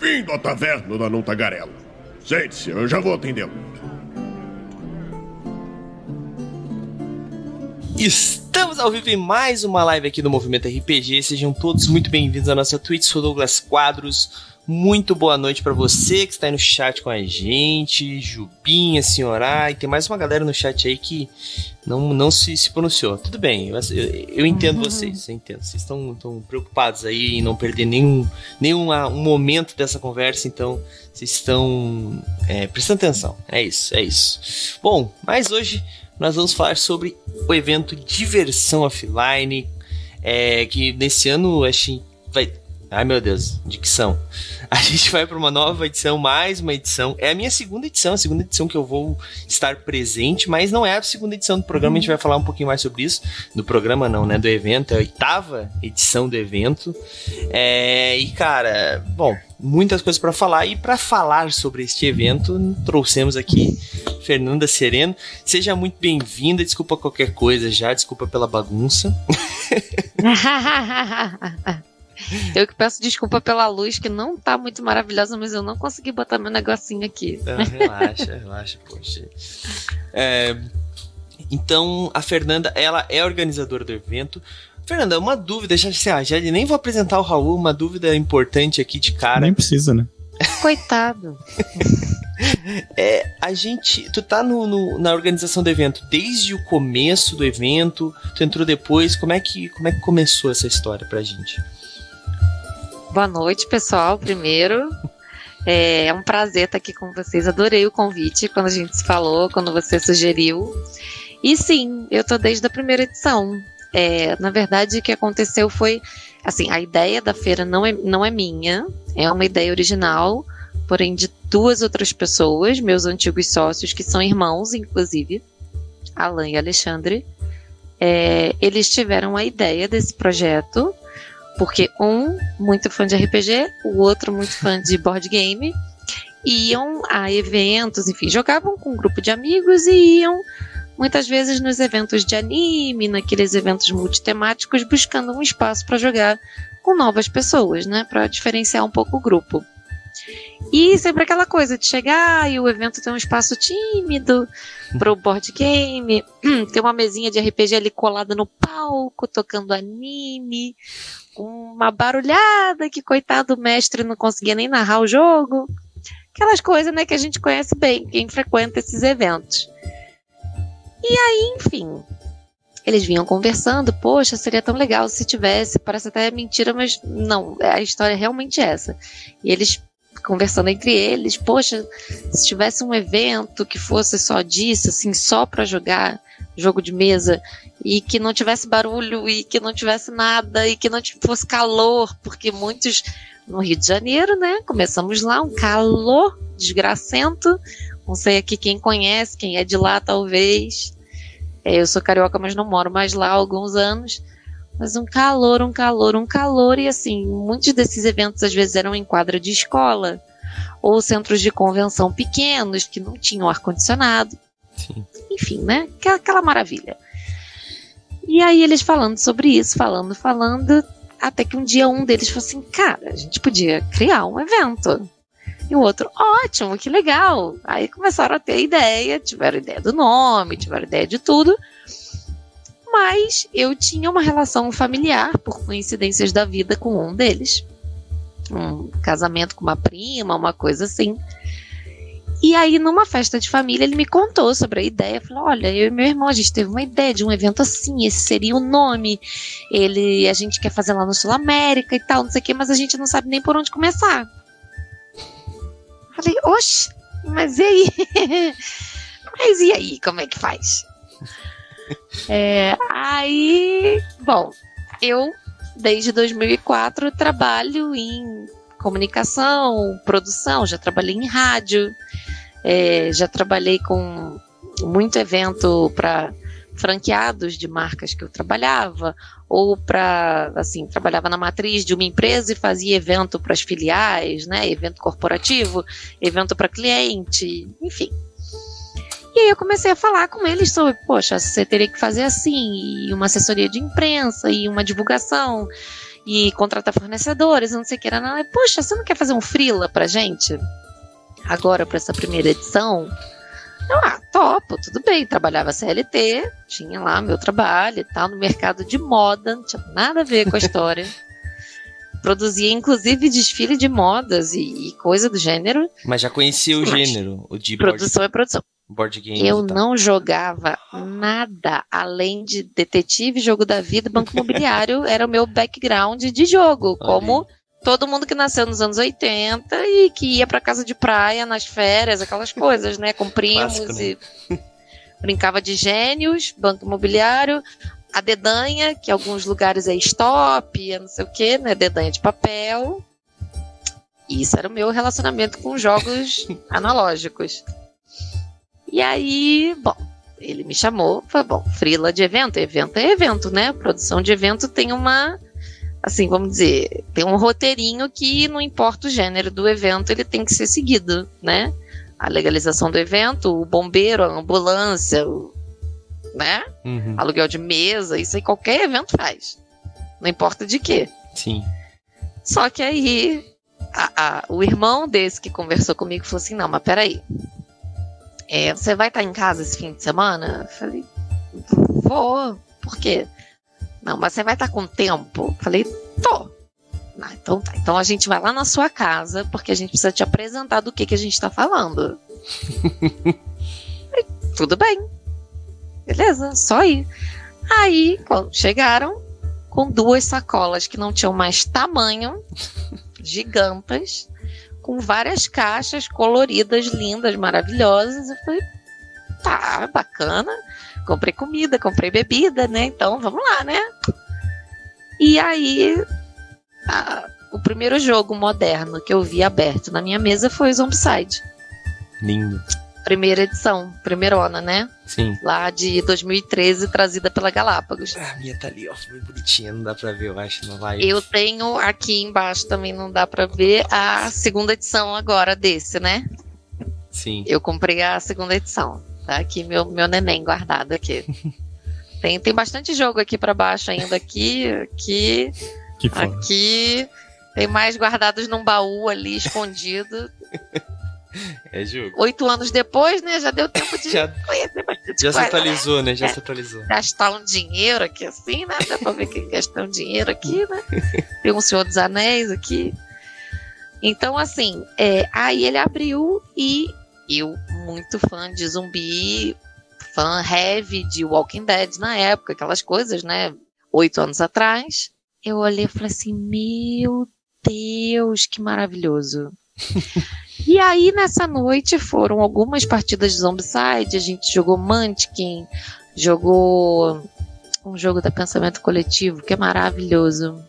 Bem-vindo à taverna da Não Tagarela. Sente-se, eu já vou atendê-lo. Estamos ao vivo em mais uma live aqui do Movimento RPG. Sejam todos muito bem-vindos à nossa Twitch. Sou Douglas Quadros. Muito boa noite para você que está aí no chat com a gente, Jubinha, Senhorá, e tem mais uma galera no chat aí que não, não se, se pronunciou. Tudo bem, eu, eu, eu entendo uhum. vocês, eu entendo. Vocês estão, estão preocupados aí em não perder nenhum, nenhum um momento dessa conversa, então vocês estão é, prestando atenção. É isso, é isso. Bom, mas hoje nós vamos falar sobre o evento Diversão Offline, é, que nesse ano acho que vai Ai meu Deus, dicção. A gente vai para uma nova edição, mais uma edição. É a minha segunda edição, a segunda edição que eu vou estar presente, mas não é a segunda edição do programa, a gente vai falar um pouquinho mais sobre isso. Do programa não, né? Do evento, é a oitava edição do evento. É, e cara, bom, muitas coisas para falar. E para falar sobre este evento, trouxemos aqui Fernanda Sereno. Seja muito bem-vinda, desculpa qualquer coisa já, desculpa pela bagunça. Eu que peço desculpa pela luz, que não tá muito maravilhosa, mas eu não consegui botar meu negocinho aqui. Não, relaxa, relaxa, poxa. É, então, a Fernanda, ela é organizadora do evento. Fernanda, uma dúvida, já, já, já nem vou apresentar o Raul, uma dúvida importante aqui de cara. Nem precisa, né? Coitado. é, a gente. Tu tá no, no, na organização do evento desde o começo do evento, tu entrou depois. Como é que, como é que começou essa história pra gente? Boa noite, pessoal. Primeiro, é, é um prazer estar aqui com vocês. Adorei o convite quando a gente se falou, quando você sugeriu. E sim, eu tô desde a primeira edição. É, na verdade, o que aconteceu foi, assim, a ideia da feira não é, não é minha, é uma ideia original, porém de duas outras pessoas, meus antigos sócios, que são irmãos, inclusive, Alan e Alexandre. É, eles tiveram a ideia desse projeto porque um, muito fã de RPG, o outro, muito fã de board game, iam a eventos, enfim, jogavam com um grupo de amigos e iam muitas vezes nos eventos de anime, naqueles eventos multitemáticos, buscando um espaço para jogar com novas pessoas, né, para diferenciar um pouco o grupo. E sempre aquela coisa de chegar e o evento tem um espaço tímido para o board game, tem uma mesinha de RPG ali colada no palco, tocando anime, uma barulhada que coitado do mestre não conseguia nem narrar o jogo. Aquelas coisas, né, que a gente conhece bem, quem frequenta esses eventos. E aí, enfim, eles vinham conversando, poxa, seria tão legal se tivesse, parece até mentira, mas não, a história é realmente essa. E eles conversando entre eles, poxa, se tivesse um evento que fosse só disso, assim, só para jogar jogo de mesa, e que não tivesse barulho e que não tivesse nada e que não fosse calor, porque muitos no Rio de Janeiro, né? Começamos lá, um calor desgracento. Não sei aqui quem conhece, quem é de lá talvez. É, eu sou carioca, mas não moro mais lá há alguns anos. Mas um calor, um calor, um calor. E assim, muitos desses eventos às vezes eram em quadra de escola ou centros de convenção pequenos que não tinham ar-condicionado. Enfim, né? Aquela maravilha. E aí eles falando sobre isso, falando, falando, até que um dia um deles falou assim: cara, a gente podia criar um evento. E o outro, ótimo, que legal. Aí começaram a ter ideia, tiveram ideia do nome, tiveram ideia de tudo. Mas eu tinha uma relação familiar, por coincidências da vida, com um deles. Um casamento com uma prima, uma coisa assim. E aí, numa festa de família, ele me contou sobre a ideia. Falou: olha, eu e meu irmão, a gente teve uma ideia de um evento assim, esse seria o nome. Ele, a gente quer fazer lá no Sul América e tal, não sei o quê, mas a gente não sabe nem por onde começar. Falei, oxe, mas e aí? mas e aí, como é que faz? É, aí, bom, eu desde 2004 trabalho em comunicação, produção, já trabalhei em rádio, é, já trabalhei com muito evento para franqueados de marcas que eu trabalhava, ou para, assim, trabalhava na matriz de uma empresa e fazia evento para as filiais, né? Evento corporativo, evento para cliente, enfim. E aí eu comecei a falar com eles sobre, poxa, você teria que fazer assim, e uma assessoria de imprensa, e uma divulgação, e contratar fornecedores, não sei o que. Não, não. Poxa, você não quer fazer um freela pra gente? Agora, para essa primeira edição? Eu, ah, topo, tudo bem. Trabalhava CLT, tinha lá meu trabalho e tal, no mercado de moda, não tinha nada a ver com a história. Produzia, inclusive, desfile de modas e, e, coisa do gênero. Mas já conhecia o Mas, gênero, o de Produção é produção. Board game. Eu não jogava nada além de detetive, jogo da vida, banco imobiliário. era o meu background de jogo, como todo mundo que nasceu nos anos 80 e que ia para casa de praia nas férias, aquelas coisas, né? Com primos né? e brincava de gênios, banco imobiliário, a dedanha, que em alguns lugares é stop, é não sei o que, né? Dedanha de papel. Isso era o meu relacionamento com jogos analógicos. E aí, bom, ele me chamou, foi bom, frila de evento, evento é evento, né? Produção de evento tem uma assim, vamos dizer, tem um roteirinho que não importa o gênero do evento, ele tem que ser seguido, né? A legalização do evento, o bombeiro, a ambulância, o, né? Uhum. Aluguel de mesa, isso aí qualquer evento faz. Não importa de quê. Sim. Só que aí a, a, o irmão desse que conversou comigo falou assim: não, mas peraí. É, você vai estar em casa esse fim de semana? Eu falei, vou. Por quê? Não, mas você vai estar com tempo? Falei, tô. Ah, então tá. Então a gente vai lá na sua casa, porque a gente precisa te apresentar do que, que a gente tá falando. Tudo bem. Beleza, só ir. Aí, quando chegaram, com duas sacolas que não tinham mais tamanho, gigantes, com várias caixas coloridas, lindas, maravilhosas. Eu falei, tá, bacana comprei comida, comprei bebida, né? Então vamos lá, né? E aí, a, o primeiro jogo moderno que eu vi aberto na minha mesa foi o Zombicide. Lindo. Primeira edição, primeirona, né? Sim. Lá de 2013, trazida pela Galápagos. Ah, a minha tá ali, ó, muito bonitinha, não dá pra ver, eu acho, na live. Eu tenho aqui embaixo também, não dá pra ver, a segunda edição agora desse, né? Sim. Eu comprei a segunda edição. Tá aqui meu, meu neném guardado aqui. tem, tem bastante jogo aqui para baixo ainda aqui, aqui, aqui. Tem mais guardados num baú ali escondido. É jogo. Oito anos depois, né? Já deu tempo de já, conhecer bastante Já se atualizou, né? né? Já é, se atualizou. Gastar um dinheiro aqui assim, né? Dá pra ver que gastou um dinheiro aqui, né? Tem um Senhor dos Anéis aqui. Então, assim, é, aí ele abriu e eu, muito fã de zumbi, fã heavy de Walking Dead na época, aquelas coisas, né? Oito anos atrás. Eu olhei e falei assim: Meu Deus, que maravilhoso. E aí, nessa noite, foram algumas partidas de Zombicide. A gente jogou Munchkin, jogou um jogo da Pensamento Coletivo, que é maravilhoso.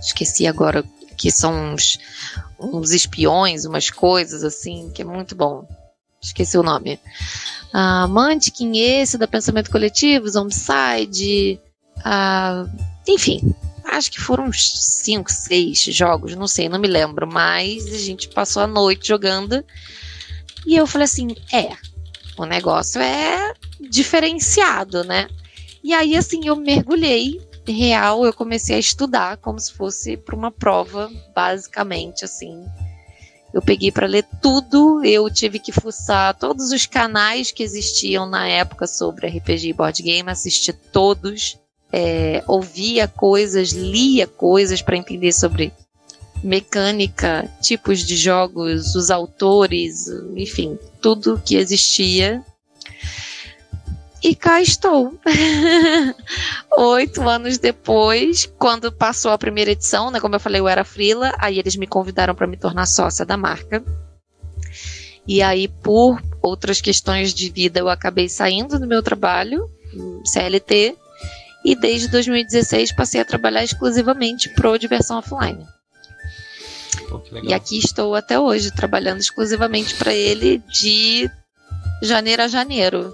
Esqueci agora que são uns, uns espiões, umas coisas assim, que é muito bom. Esqueci o nome. Uh, Mantiquin, esse da Pensamento Coletivo, Zombicide, uh, enfim, acho que foram uns 5, 6 jogos, não sei, não me lembro, mas a gente passou a noite jogando e eu falei assim: é, o negócio é diferenciado, né? E aí, assim, eu mergulhei real, eu comecei a estudar como se fosse para uma prova, basicamente, assim. Eu peguei para ler tudo, eu tive que fuçar todos os canais que existiam na época sobre RPG e board game, assisti todos, é, ouvia coisas, lia coisas para entender sobre mecânica, tipos de jogos, os autores, enfim, tudo que existia e cá estou. Oito anos depois, quando passou a primeira edição, né? Como eu falei, eu era frila, aí eles me convidaram para me tornar sócia da marca. E aí, por outras questões de vida, eu acabei saindo do meu trabalho, CLT, e desde 2016 passei a trabalhar exclusivamente pro Diversão Offline. Pô, e aqui estou até hoje, trabalhando exclusivamente para ele de janeiro a janeiro.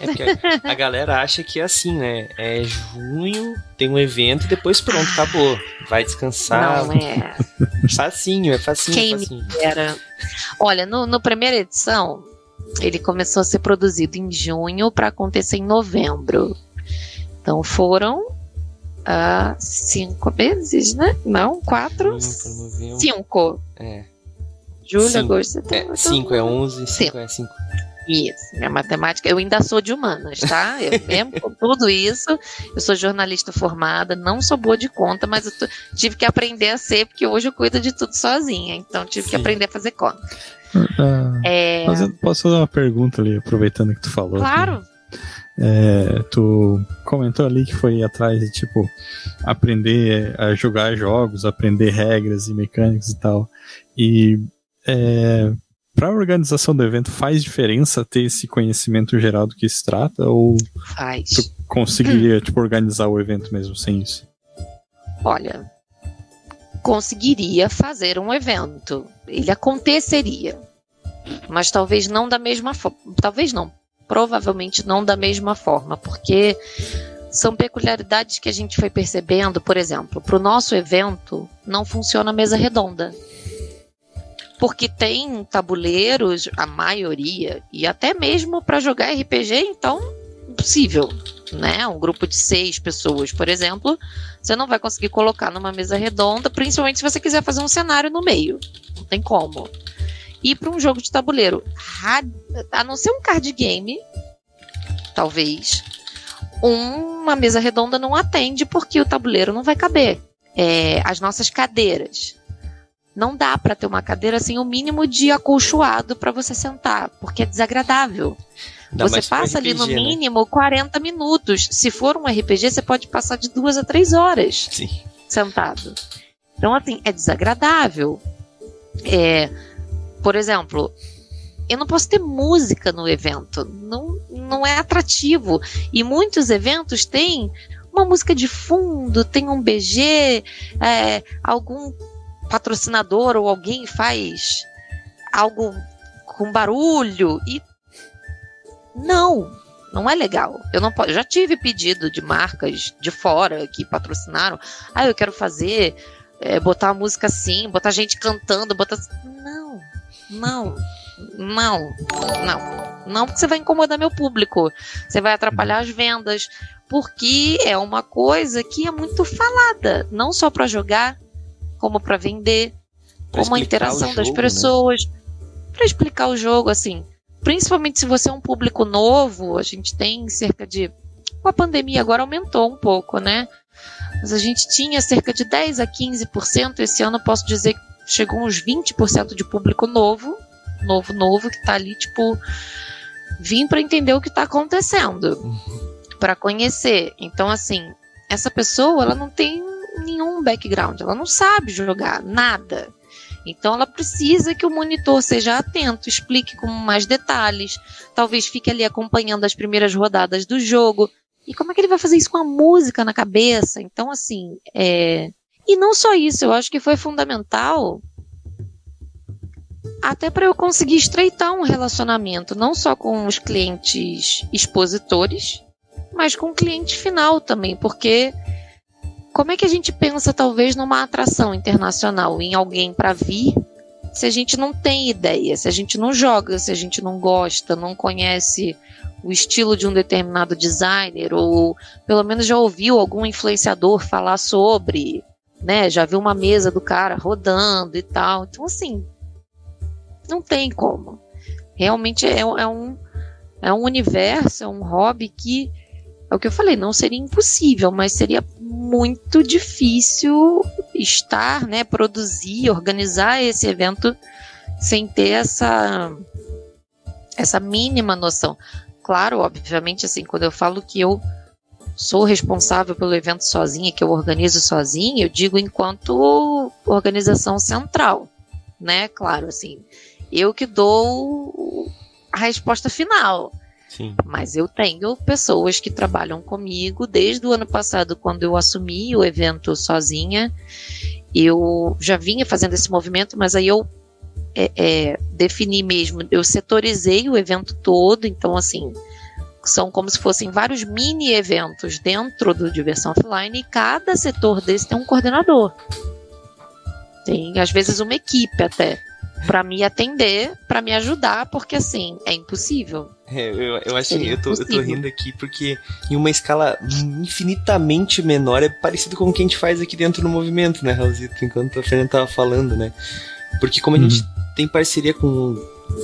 É porque a, a, galera acha que é assim, né? É junho, tem um evento e depois pronto, acabou. Vai descansar. Não é. Facinho, é facinho, Quem facinho. Era. Olha, no, no primeira edição, ele começou a ser produzido em junho para acontecer em novembro. Então foram uh, cinco meses, né? Não, quatro. Cinco. É. Julho, cinco. agosto, setembro. É, cinco é onze, cinco é cinco. Isso, minha matemática, eu ainda sou de humanas, tá? Eu, mesmo com tudo isso, eu sou jornalista formada, não sou boa de conta, mas eu tive que aprender a ser, porque hoje eu cuido de tudo sozinha, então tive Sim. que aprender a fazer conta. Uh, é... posso fazer uma pergunta ali, aproveitando que tu falou? Claro. É, tu comentou ali que foi atrás de tipo aprender a jogar jogos, aprender regras e mecânicas e tal. E é, para a organização do evento faz diferença ter esse conhecimento geral do que se trata ou faz. tu conseguiria tipo organizar o evento mesmo sem isso? Olha, conseguiria fazer um evento, ele aconteceria, mas talvez não da mesma forma, talvez não, provavelmente não da mesma forma, porque são peculiaridades que a gente foi percebendo, por exemplo, para o nosso evento não funciona a mesa redonda porque tem tabuleiros, a maioria, e até mesmo para jogar RPG, então, impossível. Né? Um grupo de seis pessoas, por exemplo, você não vai conseguir colocar numa mesa redonda, principalmente se você quiser fazer um cenário no meio. Não tem como. E para um jogo de tabuleiro, a não ser um card game, talvez, uma mesa redonda não atende porque o tabuleiro não vai caber. É, as nossas cadeiras não dá para ter uma cadeira sem o mínimo de acolchoado para você sentar, porque é desagradável. Dá você passa RPG, ali no né? mínimo né? 40 minutos. Se for um RPG, você pode passar de duas a três horas Sim. sentado. Então, assim, é desagradável. É, por exemplo, eu não posso ter música no evento. Não, não é atrativo. E muitos eventos têm uma música de fundo, tem um BG, é, algum patrocinador ou alguém faz algo com barulho e não, não é legal. Eu não posso, já tive pedido de marcas de fora que patrocinaram. Ah, eu quero fazer, é, botar a música assim, botar gente cantando, botar. Não, não, não, não. Não, porque você vai incomodar meu público. Você vai atrapalhar as vendas. Porque é uma coisa que é muito falada. Não só para jogar, como para vender, pra como a interação jogo, das né? pessoas, né? para explicar o jogo, assim. Principalmente se você é um público novo, a gente tem cerca de. Com a pandemia agora aumentou um pouco, né? Mas a gente tinha cerca de 10 a 15%. Esse ano posso dizer que chegou uns 20% de público novo, novo, novo, que tá ali, tipo, vim para entender o que tá acontecendo, para conhecer. Então, assim, essa pessoa, ela não tem nenhum background, ela não sabe jogar nada. Então ela precisa que o monitor seja atento, explique com mais detalhes, talvez fique ali acompanhando as primeiras rodadas do jogo. E como é que ele vai fazer isso com a música na cabeça? Então, assim, é... E não só isso, eu acho que foi fundamental até para eu conseguir estreitar um relacionamento, não só com os clientes expositores, mas com o cliente final também, porque como é que a gente pensa, talvez, numa atração internacional, em alguém para vir, se a gente não tem ideia, se a gente não joga, se a gente não gosta, não conhece o estilo de um determinado designer, ou pelo menos já ouviu algum influenciador falar sobre, né? Já viu uma mesa do cara rodando e tal. Então, assim, não tem como. Realmente é, é um, é um universo, é um hobby que é o que eu falei, não seria impossível, mas seria muito difícil estar, né, produzir, organizar esse evento sem ter essa essa mínima noção. Claro, obviamente, assim, quando eu falo que eu sou responsável pelo evento sozinha, que eu organizo sozinha, eu digo enquanto organização central, né? Claro, assim, eu que dou a resposta final. Sim. Mas eu tenho pessoas que trabalham comigo desde o ano passado, quando eu assumi o evento sozinha. Eu já vinha fazendo esse movimento, mas aí eu é, é, defini mesmo, eu setorizei o evento todo, então assim, são como se fossem vários mini eventos dentro do Diversão Offline e cada setor desse tem um coordenador. Tem às vezes uma equipe até para me atender, para me ajudar, porque assim, é impossível. É, eu, eu acho que eu tô, eu tô rindo aqui porque em uma escala infinitamente menor é parecido com o que a gente faz aqui dentro do movimento, né, Raulzito? Enquanto a Fernanda tava falando, né? Porque como a uhum. gente tem parceria com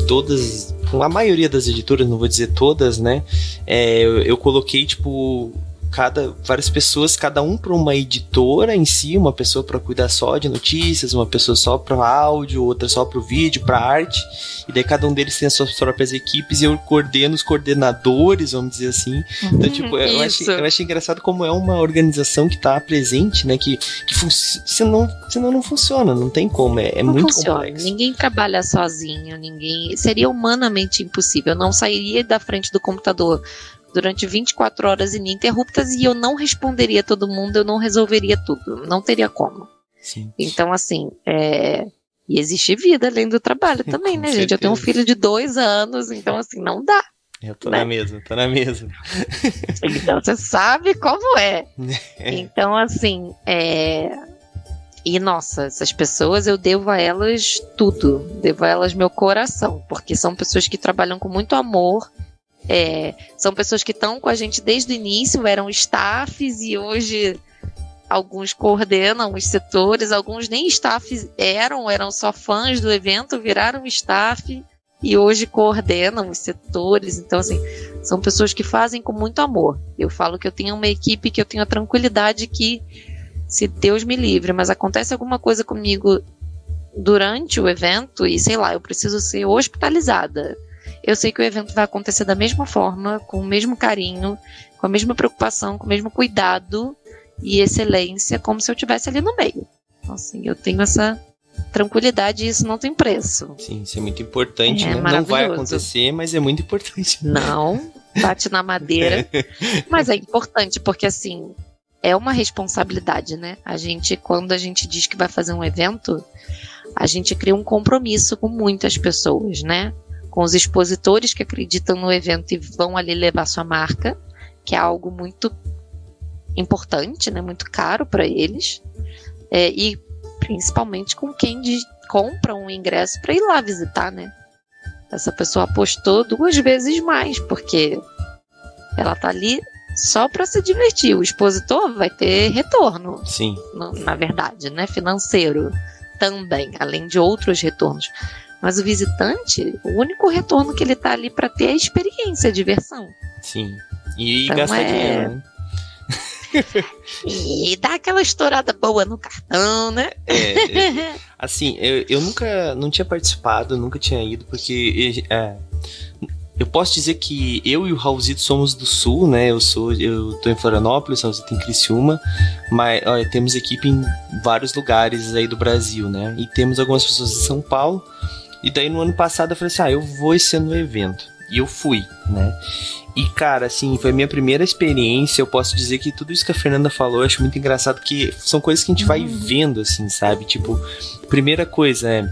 todas, a maioria das editoras, não vou dizer todas, né? É, eu, eu coloquei, tipo, cada várias pessoas, cada um para uma editora em si, uma pessoa para cuidar só de notícias, uma pessoa só para áudio, outra só para o vídeo, para arte, e daí cada um deles tem as suas próprias equipes e eu coordeno os coordenadores, vamos dizer assim. Então, tipo, eu achei, eu achei engraçado como é uma organização que está presente, né, que, que senão, senão não funciona, não tem como, é, é não muito funciona. complexo. Ninguém trabalha sozinho, ninguém, seria humanamente impossível, eu não sairia da frente do computador durante 24 horas ininterruptas e eu não responderia todo mundo, eu não resolveria tudo. Não teria como. Sim. Então, assim, é... e existe vida além do trabalho também, né, certeza. gente? Eu tenho um filho de dois anos, então, assim, não dá. Eu tô né? na mesma, tô na mesma. Então, você sabe como é. Então, assim, é... E nossa, essas pessoas eu devo a elas tudo, devo a elas meu coração, porque são pessoas que trabalham com muito amor, é, são pessoas que estão com a gente desde o início, eram staffs e hoje alguns coordenam os setores, alguns nem staffs eram, eram só fãs do evento, viraram staff e hoje coordenam os setores. Então, assim, são pessoas que fazem com muito amor. Eu falo que eu tenho uma equipe que eu tenho a tranquilidade que, se Deus me livre, mas acontece alguma coisa comigo durante o evento e sei lá, eu preciso ser hospitalizada eu sei que o evento vai acontecer da mesma forma, com o mesmo carinho, com a mesma preocupação, com o mesmo cuidado e excelência, como se eu estivesse ali no meio. Então, assim, eu tenho essa tranquilidade e isso não tem preço. Sim, isso é muito importante, é né? Não vai acontecer, mas é muito importante. Não, bate na madeira. mas é importante porque, assim, é uma responsabilidade, né? A gente, quando a gente diz que vai fazer um evento, a gente cria um compromisso com muitas pessoas, né? Com os expositores que acreditam no evento e vão ali levar sua marca, que é algo muito importante, né, muito caro para eles, é, e principalmente com quem compra um ingresso para ir lá visitar, né? Essa pessoa apostou duas vezes mais, porque ela tá ali só para se divertir. O expositor vai ter retorno. Sim. No, na verdade, né? Financeiro também, além de outros retornos. Mas o visitante, o único retorno que ele tá ali para ter é a experiência, a diversão. Sim. E então gastar é... dinheiro, né? e dá aquela estourada boa no cartão, né? É, é, assim, eu, eu nunca não tinha participado, nunca tinha ido, porque é, eu posso dizer que eu e o Raulzito somos do sul, né? Eu sou, eu tô em Florianópolis, Raulzito em Criciúma, mas olha, temos equipe em vários lugares aí do Brasil, né? E temos algumas pessoas em São Paulo. E daí no ano passado eu falei assim: ah, eu vou esse ano no evento. E eu fui, né? E cara, assim, foi a minha primeira experiência. Eu posso dizer que tudo isso que a Fernanda falou eu acho muito engraçado, porque são coisas que a gente vai uhum. vendo, assim, sabe? Tipo, primeira coisa é.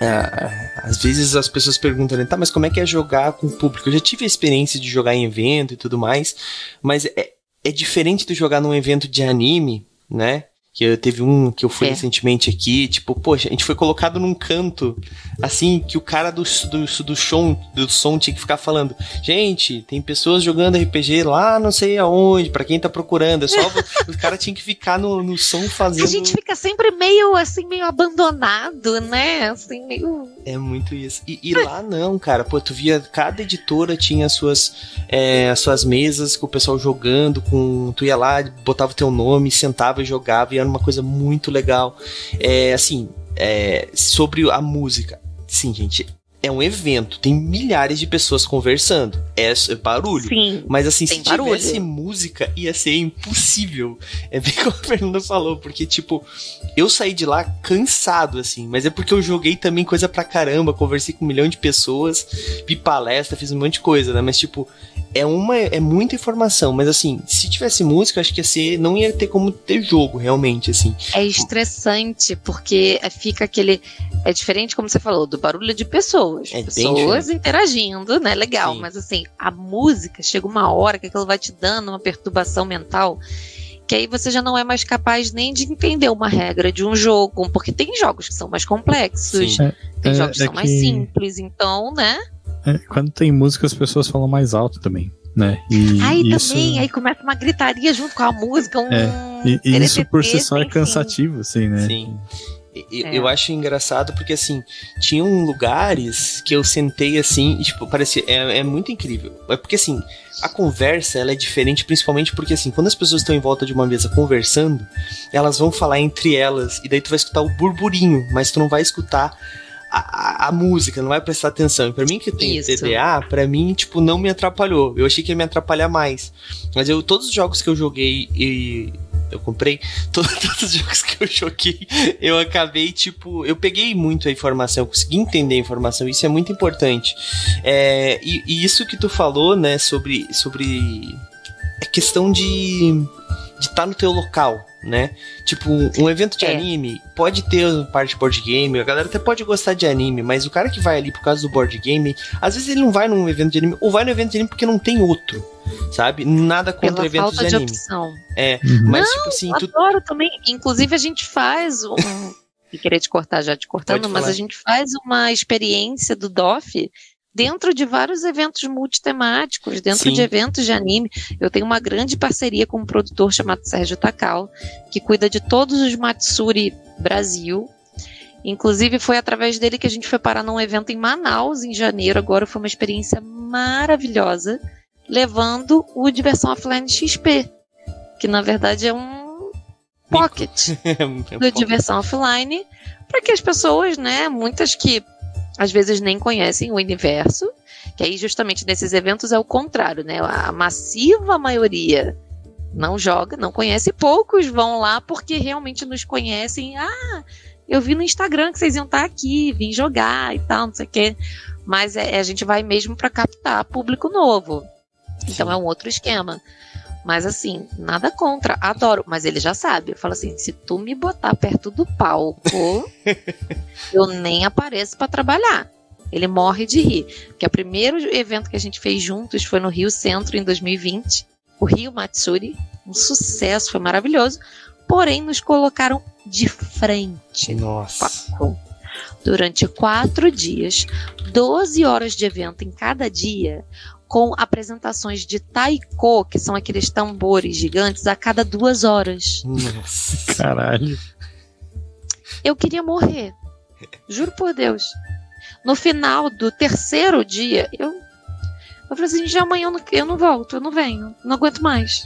Ah, às vezes as pessoas perguntam, né, tá, mas como é que é jogar com o público? Eu já tive a experiência de jogar em evento e tudo mais, mas é, é diferente de jogar num evento de anime, né? Que eu, teve um que eu fui é. recentemente aqui, tipo, poxa, a gente foi colocado num canto, assim, que o cara do, do, do, som, do som tinha que ficar falando: gente, tem pessoas jogando RPG lá não sei aonde, para quem tá procurando. É só. o cara tinha que ficar no, no som fazendo. A gente fica sempre meio, assim, meio abandonado, né? Assim, meio. É muito isso. E, e lá não, cara. Pô, tu via, cada editora tinha as suas, é, as suas mesas com o pessoal jogando, com. Tu ia lá, botava o teu nome, sentava e jogava, e era uma coisa muito legal. É, assim, é, sobre a música. Sim, gente, é um evento, tem milhares de pessoas conversando. É, é barulho. Sim, mas assim, se barulho. tivesse música, ia ser impossível. É bem como a Fernanda falou, porque, tipo, eu saí de lá cansado, assim, mas é porque eu joguei também coisa pra caramba, conversei com um milhão de pessoas, vi palestra, fiz um monte de coisa, né? Mas, tipo, é uma é muita informação, mas assim, se tivesse música, acho que ia ser, não ia ter como ter jogo realmente, assim. É estressante porque fica aquele é diferente como você falou do barulho de pessoas, é pessoas interagindo, né? Legal, Sim. mas assim, a música chega uma hora que aquilo vai te dando uma perturbação mental que aí você já não é mais capaz nem de entender uma regra de um jogo, porque tem jogos que são mais complexos, é, tem é, jogos que é são que... mais simples, então, né? É, quando tem música, as pessoas falam mais alto também, né? E aí isso... também, aí começa uma gritaria junto com a música, um. É, e, e isso por si só é cansativo, assim, né? Sim. Eu, é. eu acho engraçado porque, assim, tinham lugares que eu sentei assim e, tipo, parecia. É, é muito incrível. É porque, assim, a conversa ela é diferente, principalmente porque, assim, quando as pessoas estão em volta de uma mesa conversando, elas vão falar entre elas, e daí tu vai escutar o burburinho, mas tu não vai escutar a, a, música, não vai prestar atenção. E pra mim que tem. TDA, pra mim, tipo, não me atrapalhou. Eu achei que ia me atrapalhar mais. Mas eu, todos os jogos que eu joguei e eu comprei, todos, os jogos que eu joguei, eu acabei, tipo, eu peguei muito a informação, eu consegui entender a informação, isso é muito importante. É, e, e, isso que tu falou, né, sobre, sobre a questão de de estar tá no teu local, né? Tipo, um evento de é. anime pode ter parte de board game, a galera até pode gostar de anime, mas o cara que vai ali por causa do board game, às vezes ele não vai num evento de anime, ou vai no evento de anime porque não tem outro, sabe? Nada contra Pela eventos de, de anime. Opção. É, uhum. mas não, tipo assim, tu... adoro também. Inclusive a gente faz um e querer te cortar já te cortando, mas a gente faz uma experiência do DOF dentro de vários eventos multitemáticos, dentro Sim. de eventos de anime. Eu tenho uma grande parceria com um produtor chamado Sérgio Takal, que cuida de todos os Matsuri Brasil. Inclusive, foi através dele que a gente foi parar num evento em Manaus, em janeiro. Agora foi uma experiência maravilhosa, levando o Diversão Offline XP, que na verdade é um pocket é do Diversão Offline, para que as pessoas, né, muitas que às vezes nem conhecem o universo, que aí justamente nesses eventos é o contrário, né? A massiva maioria não joga, não conhece, poucos vão lá porque realmente nos conhecem. Ah, eu vi no Instagram que vocês iam estar aqui, vim jogar e tal, não sei o quê. Mas é, a gente vai mesmo para captar público novo. Então é um outro esquema. Mas assim, nada contra, adoro. Mas ele já sabe. Eu falo assim: se tu me botar perto do palco, eu nem apareço para trabalhar. Ele morre de rir. Porque o primeiro evento que a gente fez juntos foi no Rio Centro em 2020. O Rio Matsuri. Um sucesso, foi maravilhoso. Porém, nos colocaram de frente. Nossa. Durante quatro dias, 12 horas de evento em cada dia, com apresentações de taiko, que são aqueles tambores gigantes, a cada duas horas. Nossa. Caralho. Eu queria morrer. Juro por Deus. No final do terceiro dia, eu, eu falei assim: já amanhã eu não, eu não volto, eu não venho, não aguento mais.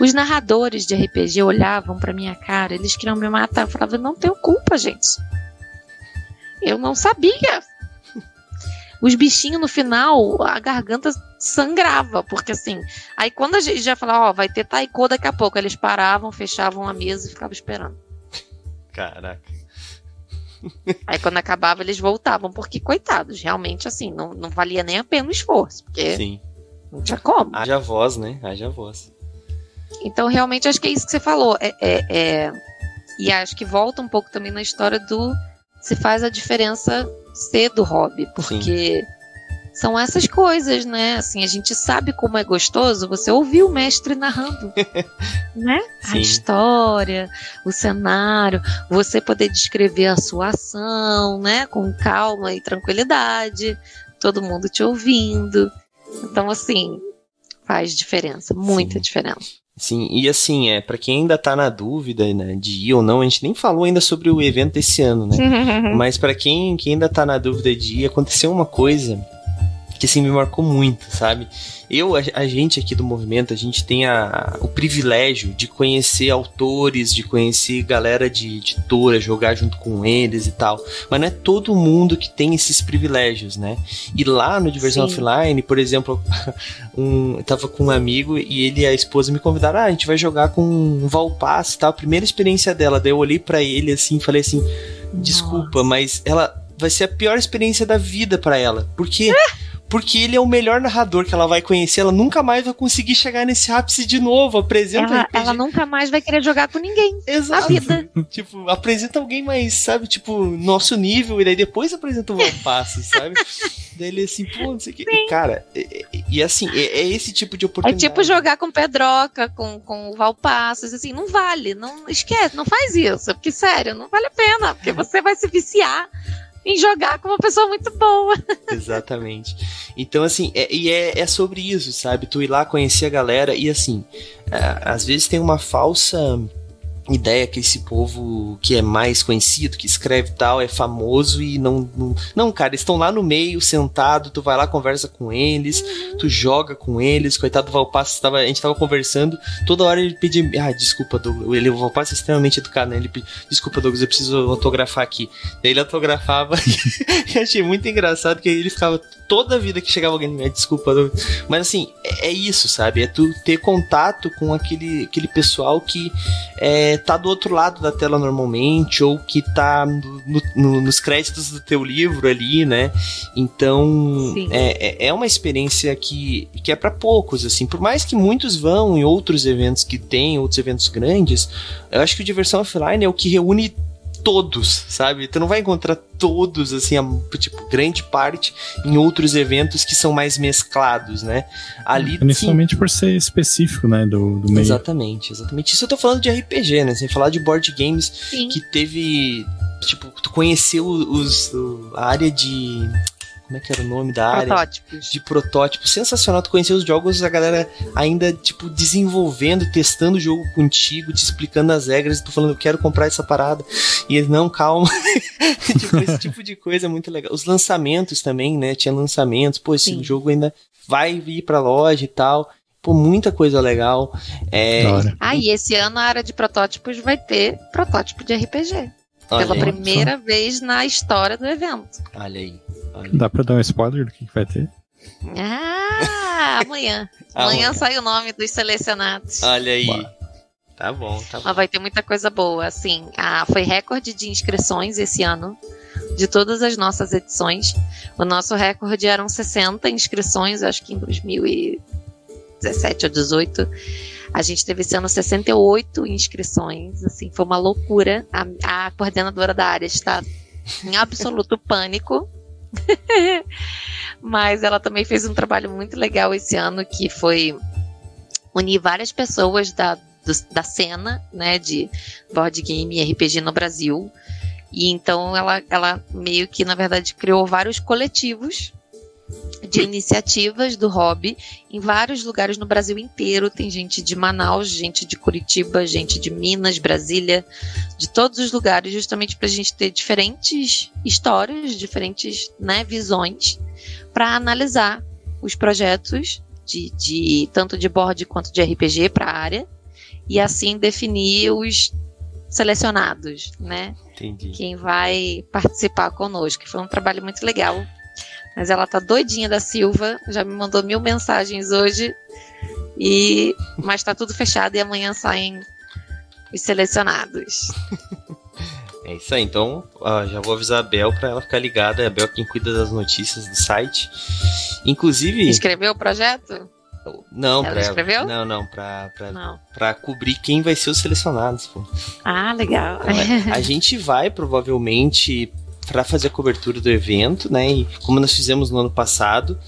Os narradores de RPG olhavam para minha cara, eles queriam me matar. Eu falava: não tenho culpa, gente. Eu não sabia os bichinhos no final, a garganta sangrava, porque assim, aí quando a gente já falava, ó, vai ter taiko daqui a pouco, eles paravam, fechavam a mesa e ficavam esperando. Caraca. Aí quando acabava, eles voltavam, porque, coitados, realmente, assim, não, não valia nem a pena o esforço, porque Sim. não tinha como. Haja voz, né? Haja voz. Então, realmente, acho que é isso que você falou. É, é, é... E acho que volta um pouco também na história do se faz a diferença ser do hobby, porque Sim. são essas coisas, né? Assim, a gente sabe como é gostoso você ouvir o mestre narrando, né? Sim. A história, o cenário, você poder descrever a sua ação, né? Com calma e tranquilidade, todo mundo te ouvindo. Então, assim, faz diferença, muita Sim. diferença. Sim, e assim, é, para quem ainda tá na dúvida, né, de ir ou não, a gente nem falou ainda sobre o evento desse ano, né? Mas para quem, quem ainda tá na dúvida de ir, aconteceu uma coisa que assim me marcou muito, sabe? Eu, a, a, gente aqui do movimento, a gente tem a, o privilégio de conhecer autores, de conhecer galera de editora, jogar junto com eles e tal. Mas não é todo mundo que tem esses privilégios, né? E lá no Diversão Sim. Offline, por exemplo, um, eu tava com um amigo e ele e a esposa me convidaram, ah, a gente vai jogar com um Valpass e tal. A primeira experiência dela, daí eu olhei para ele assim, falei assim, desculpa, Nossa. mas ela vai ser a pior experiência da vida para ela, porque porque ele é o melhor narrador que ela vai conhecer. Ela nunca mais vai conseguir chegar nesse ápice de novo. Apresenta ela, ela nunca mais vai querer jogar com ninguém. Exato. Na vida. tipo, apresenta alguém mais, sabe, tipo, nosso nível, e daí depois apresenta o Valpasso, sabe? daí ele assim, pô, não sei o que. E, cara, e, e assim, é, é, esse tipo de é oportunidade. É tipo jogar com Pedroca, com, com o Valpassos, assim, não vale, não esquece, não faz isso, porque sério, não vale a pena, porque você vai se viciar em jogar com uma pessoa muito boa. Exatamente. Então, assim, é, e é, é sobre isso, sabe? Tu ir lá conhecer a galera e, assim, é, às vezes tem uma falsa ideia que esse povo que é mais conhecido, que escreve tal, é famoso e não. Não, não cara, eles estão lá no meio, sentado, tu vai lá, conversa com eles, tu joga com eles. Coitado do Valpasso, tava, a gente tava conversando, toda hora ele pedia. Ah, desculpa, Douglas. Ele, o Valpasso é extremamente educado, né? Ele pedia, desculpa, Douglas, eu preciso autografar aqui. Daí ele autografava e achei muito engraçado que ele ficava toda a vida que chegava alguém, me desculpa, Douglas. Mas assim, é, é, isso, sabe? É tu ter contato com aquele, aquele pessoal que é tá do outro lado da tela normalmente, ou que tá no, no, nos créditos do teu livro ali, né? Então, é, é, é uma experiência que, que é para poucos, assim. Por mais que muitos vão em outros eventos que tem, outros eventos grandes, eu acho que o Diversão Offline é o que reúne todos, sabe? Tu não vai encontrar todos, assim, a, tipo, grande parte em outros eventos que são mais mesclados, né? Ali. Principalmente sim. por ser específico, né? Do, do meio. Exatamente, exatamente. Isso eu tô falando de RPG, né? Sem falar de board games sim. que teve. Tipo, tu conheceu os, a área de como é que era o nome da área? Protótipos. De protótipos. Sensacional tu conhecer os jogos, a galera ainda, tipo, desenvolvendo, testando o jogo contigo, te explicando as regras, tu falando, eu quero comprar essa parada. E eles, não, calma. tipo, esse tipo de coisa é muito legal. Os lançamentos também, né? Tinha lançamentos, pô, esse Sim. jogo ainda vai vir pra loja e tal. Pô, muita coisa legal. É... Ah, e esse ano a área de protótipos vai ter protótipo de RPG. Olha pela aí. primeira vez na história do evento. Olha aí. Dá pra dar um spoiler do que, que vai ter? Ah, amanhã. amanhã sai o nome dos selecionados. Olha aí. Tá bom, tá bom. Mas vai ter muita coisa boa. Assim, ah, foi recorde de inscrições esse ano. De todas as nossas edições. O nosso recorde eram 60 inscrições, acho que em 2017 ou 2018. A gente teve esse ano 68 inscrições. Assim, foi uma loucura. A, a coordenadora da área está em absoluto pânico Mas ela também fez um trabalho muito legal esse ano, que foi unir várias pessoas da, do, da cena, né, de board game e RPG no Brasil. E então ela, ela meio que, na verdade, criou vários coletivos de iniciativas do hobby em vários lugares no Brasil inteiro. Tem gente de Manaus, gente de Curitiba, gente de Minas, Brasília, de todos os lugares, justamente para a gente ter diferentes histórias, diferentes né, visões para analisar os projetos de, de tanto de board quanto de RPG para a área e assim definir os selecionados, né? Entendi. Quem vai participar conosco. Foi um trabalho muito legal mas ela tá doidinha da Silva, já me mandou mil mensagens hoje. E mas tá tudo fechado e amanhã saem os selecionados. É isso aí, então já vou avisar a Bel para ela ficar ligada. É a Bel quem cuida das notícias do site. Inclusive. Escreveu o projeto? Não, ela pra escreveu? Não, não, pra, pra, não. pra cobrir quem vai ser os selecionados. Pô. Ah, legal. Então, a gente vai provavelmente para fazer a cobertura do evento, né? E como nós fizemos no ano passado.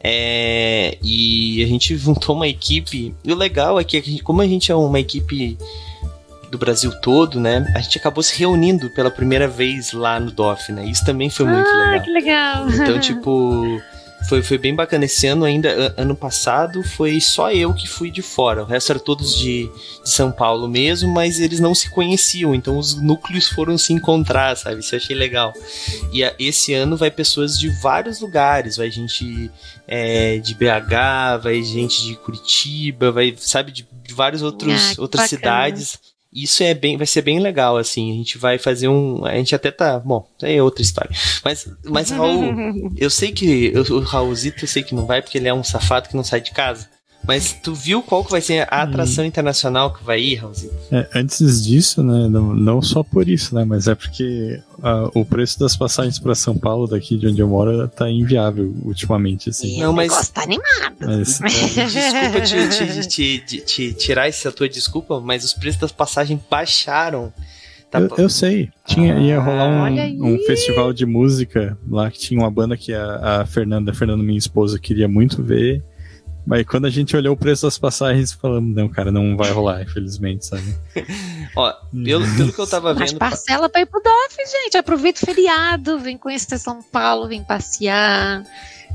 É, e a gente juntou uma equipe. E o legal é que, a gente, como a gente é uma equipe do Brasil todo, né? A gente acabou se reunindo pela primeira vez lá no DOF, né? Isso também foi muito ah, legal. que legal! Então, tipo, foi, foi bem bacana. Esse ano ainda, ano passado, foi só eu que fui de fora. O resto era todos de, de São Paulo mesmo, mas eles não se conheciam. Então os núcleos foram se encontrar, sabe? Isso eu achei legal. E a, esse ano vai pessoas de vários lugares. Vai gente é, de BH, vai gente de Curitiba, vai, sabe, de, de vários outros ah, outras bacana. cidades isso é bem, vai ser bem legal, assim. A gente vai fazer um. A gente até tá. Bom, é outra história. Mas, mas Raul, eu sei que. Eu, o Raulzito eu sei que não vai, porque ele é um safado que não sai de casa. Mas tu viu qual que vai ser a atração hum. internacional que vai ir, Raulzito? É, antes disso, né, não, não, só por isso, né, mas é porque uh, o preço das passagens para São Paulo, daqui de onde eu moro, tá inviável ultimamente, assim. Não, mas... tá animado. Mas, desculpa te, te, te, te, tirar essa tua desculpa, mas os preços das passagens baixaram. Tá... Eu, eu, sei. Tinha, ia rolar um, um, festival de música lá que tinha uma banda que a, a Fernanda, a Fernanda, minha esposa, queria muito ver. Mas quando a gente olhou o preço das passagens, falamos, não, cara, não vai rolar, infelizmente, sabe? Ó, pelo, pelo que eu tava Mas vendo. parcela pra ir pro DOF, gente. Aproveita o feriado, vem conhecer São Paulo, vem passear,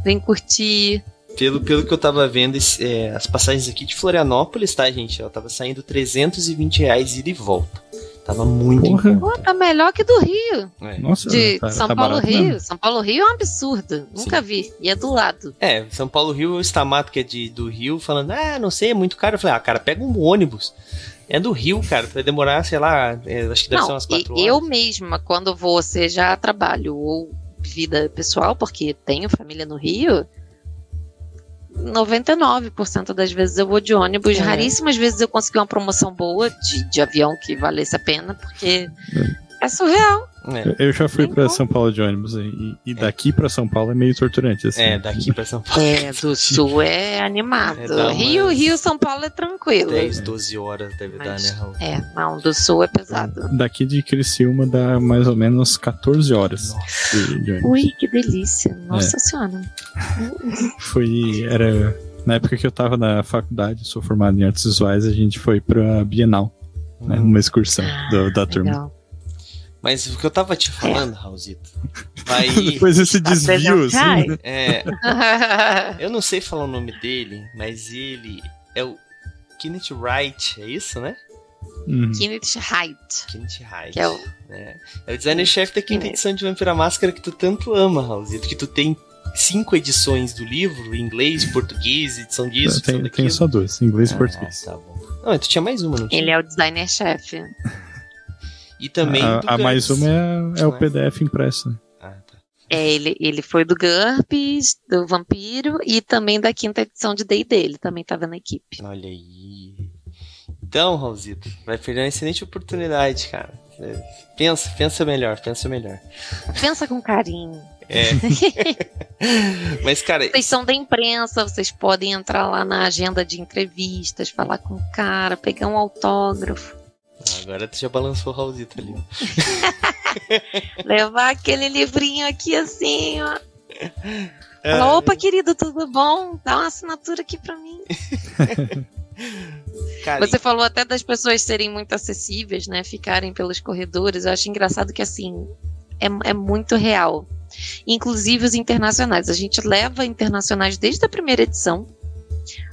vem curtir. Pelo, pelo que eu tava vendo, é, as passagens aqui de Florianópolis, tá, gente? Ela tava saindo 320 reais ida e volta. Tava muito Porra. em Pô, tá melhor que do Rio. É. Nossa, De tá- São tá Paulo Rio. mesmo. São Paulo Rio é um absurdo. Nunca vi. E é do lado. É, São Paulo Rio, o Stamato, que é de, do Rio, falando, ah, não sei, é muito caro. Eu falei, ah, cara, pega um ônibus. É do Rio, cara, vai demorar, sei lá, é, acho que deve ser Não, umas e- quatro horas. eu mesma, quando vou, seja trabalho ou vida pessoal, porque tenho família no Rio, 99% das vezes eu vou de ônibus. É. Raríssimas vezes eu consegui uma promoção boa de, de avião que valesse a pena, porque é surreal. É, Eu já fui pra como. São Paulo de ônibus e, e daqui pra São Paulo é meio torturante. Assim. é, daqui pra São Paulo. É, do sul é animado. É, Rio, Rio, São Paulo é tranquilo. 10, 12 horas deve dar, Mas- né, Raul? É, não, do sul é pesado. Daqui de Criciúma dá mais ou menos 14 horas de, de ônibus. Ui, que delícia. Nossa senhora. Foi. Era. Na época que eu tava na faculdade, sou formado em artes visuais, a gente foi pra Bienal, né, Hum. numa excursão do- da turma. Mas o que eu tava te falando, Raulzito, vai... Depois esse desvio, assim. ai. é, eu não sei falar o nome dele, mas ele é o Kenneth Wright, é isso, né? Uhum. Kenneth Height. Kenneth Wright. Que é o- É, é o designer-chefe da quinta edição de Vampira Máscara que tu tanto ama, Raulzito, que tu tem cinco edições do livro, em inglês, português, edição disso, edição Tem, daquilo. tem só dois, inglês e Ah, português. tá bom. Não, tu tinha mais uma, não tinha? Ele é o designer-chefe. E também a, do a mais uma é, é o Não é? PDF impresso. né? Ah, tá. É, ele, ele foi do GURPS, do Vampiro e também da quinta edição de D&D. Ele também estava na equipe. Olha aí. Então, Raulzito, vai perder uma excelente oportunidade, cara. É, Pensa, pensa melhor, pensa melhor. Pensa com carinho. É. Mas, cara, Vocês são da imprensa, vocês podem entrar lá na agenda de entrevistas, falar com o cara, pegar um autógrafo, Ah, agora tu já balançou o Raulzito ali. ó. levar aquele livrinho aqui assim, ó. É. Falar, opa, querido, tudo bom? Dá uma assinatura aqui pra mim. Você falou até das pessoas serem muito acessíveis, né? Ficarem pelos corredores. Eu acho engraçado que, assim, é, é muito real. Inclusive os internacionais. A gente leva internacionais desde a primeira edição.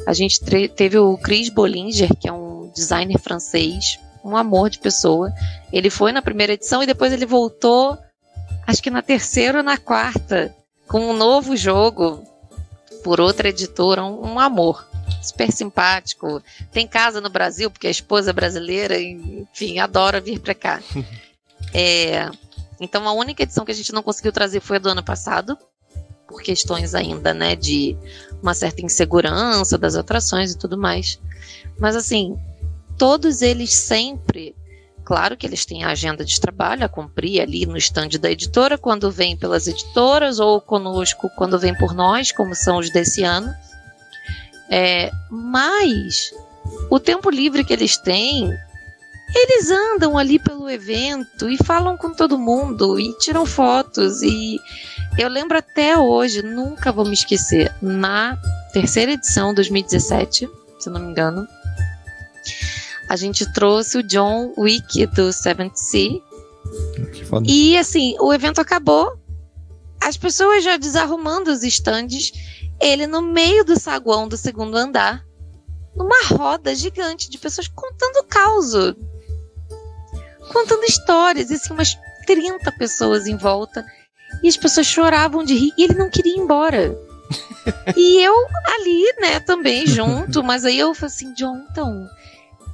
A gente teve o Chris Bollinger, que é um designer francês, um amor de pessoa. Ele foi na primeira edição e depois ele voltou, acho que na terceira ou na quarta, com um novo jogo por outra editora, um, um amor. Super simpático, tem casa no Brasil, porque a esposa é brasileira, enfim, adora vir pra cá. É, então a única edição que a gente não conseguiu trazer foi a do ano passado, por questões ainda, né, de uma certa insegurança das atrações e tudo mais. Mas assim, todos eles sempre, claro que eles têm a agenda de trabalho a cumprir ali no stand da editora, quando vem pelas editoras, ou conosco quando vem por nós, como são os desse ano. É, mas o tempo livre que eles têm, eles andam ali pelo evento e falam com todo mundo e tiram fotos. E eu lembro até hoje, nunca vou me esquecer, na terceira edição, 2017, se não me engano, a gente trouxe o John Wick do Seventh Sea. E assim, o evento acabou, as pessoas já desarrumando os estandes, ele no meio do saguão do segundo andar, numa roda gigante de pessoas contando caos, contando histórias, e assim, umas 30 pessoas em volta, e as pessoas choravam de rir, e ele não queria ir embora. e eu ali, né, também junto, mas aí eu falei assim, John, então,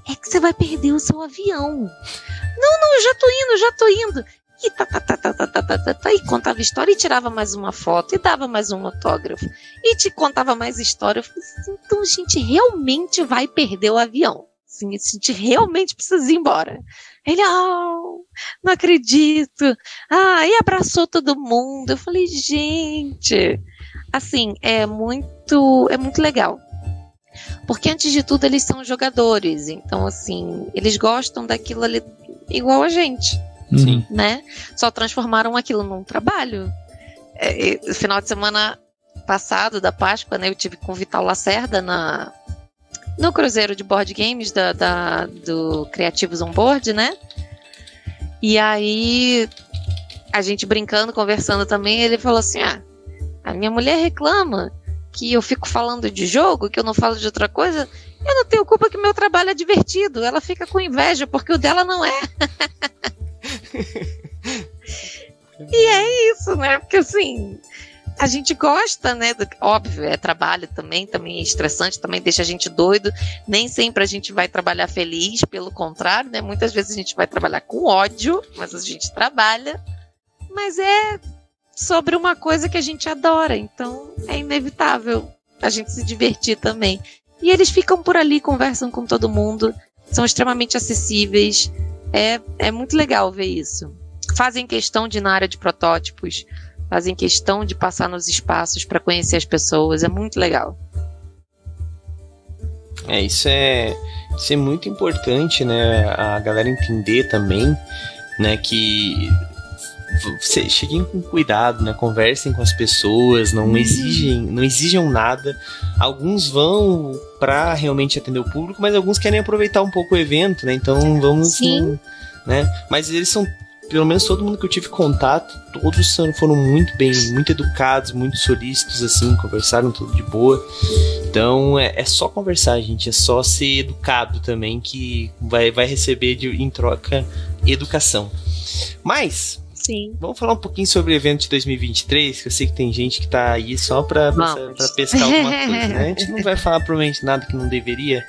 é que você vai perder o seu avião. Não, não, eu já tô indo, já tô indo. E tá, tá, tá, tá, tá, tá, tá, tá, tá, e contava história e tirava mais uma foto e dava mais um autógrafo. E te contava mais história. Eu falei assim, então a gente realmente vai perder o avião. Assim, a gente realmente precisa ir embora. Ele, ah, não acredito. Ah, e abraçou todo mundo. Eu falei, gente, assim, é muito, é muito legal. Porque antes de tudo eles são jogadores, então assim, eles gostam daquilo ali igual a gente Sim. né? Só transformaram aquilo num trabalho. É, e, final de semana passado, da Páscoa, né? Eu tive com o Vital Lacerda na, no cruzeiro de board games da, da, do Criativos On Board, né? E aí, a gente brincando, conversando também, ele falou assim: ah, a minha mulher reclama que eu fico falando de jogo, que eu não falo de outra coisa. Eu não tenho culpa que meu trabalho é divertido. Ela fica com inveja porque o dela não é. e é isso, né? Porque assim, a gente gosta, né? Do, óbvio, é trabalho também, também é estressante, também deixa a gente doido. Nem sempre a gente vai trabalhar feliz, pelo contrário, né? Muitas vezes a gente vai trabalhar com ódio, mas a gente trabalha. Mas é sobre uma coisa que a gente adora, então é inevitável a gente se divertir também. E eles ficam por ali, conversam com todo mundo, são extremamente acessíveis. É, é muito legal ver isso. Fazem questão de ir na área de protótipos fazem questão de passar nos espaços para conhecer as pessoas, é muito legal. É, isso é, isso é muito importante, né? A galera entender também, né, que você cheguem com cuidado, né? Conversem com as pessoas, não uhum. exigem, não exijam nada. Alguns vão para realmente atender o público, mas alguns querem aproveitar um pouco o evento, né? Então vamos, Sim. né? Mas eles são pelo menos todo mundo que eu tive contato, todos foram muito bem, muito educados, muito solícitos, assim, conversaram tudo de boa. Então é, é só conversar, gente, é só ser educado também que vai, vai receber de, em troca educação. Mas, Sim. Vamos falar um pouquinho sobre o evento de 2023, que eu sei que tem gente que tá aí só pra, pra, pra pescar alguma coisa, né? A gente não vai falar provavelmente nada que não deveria,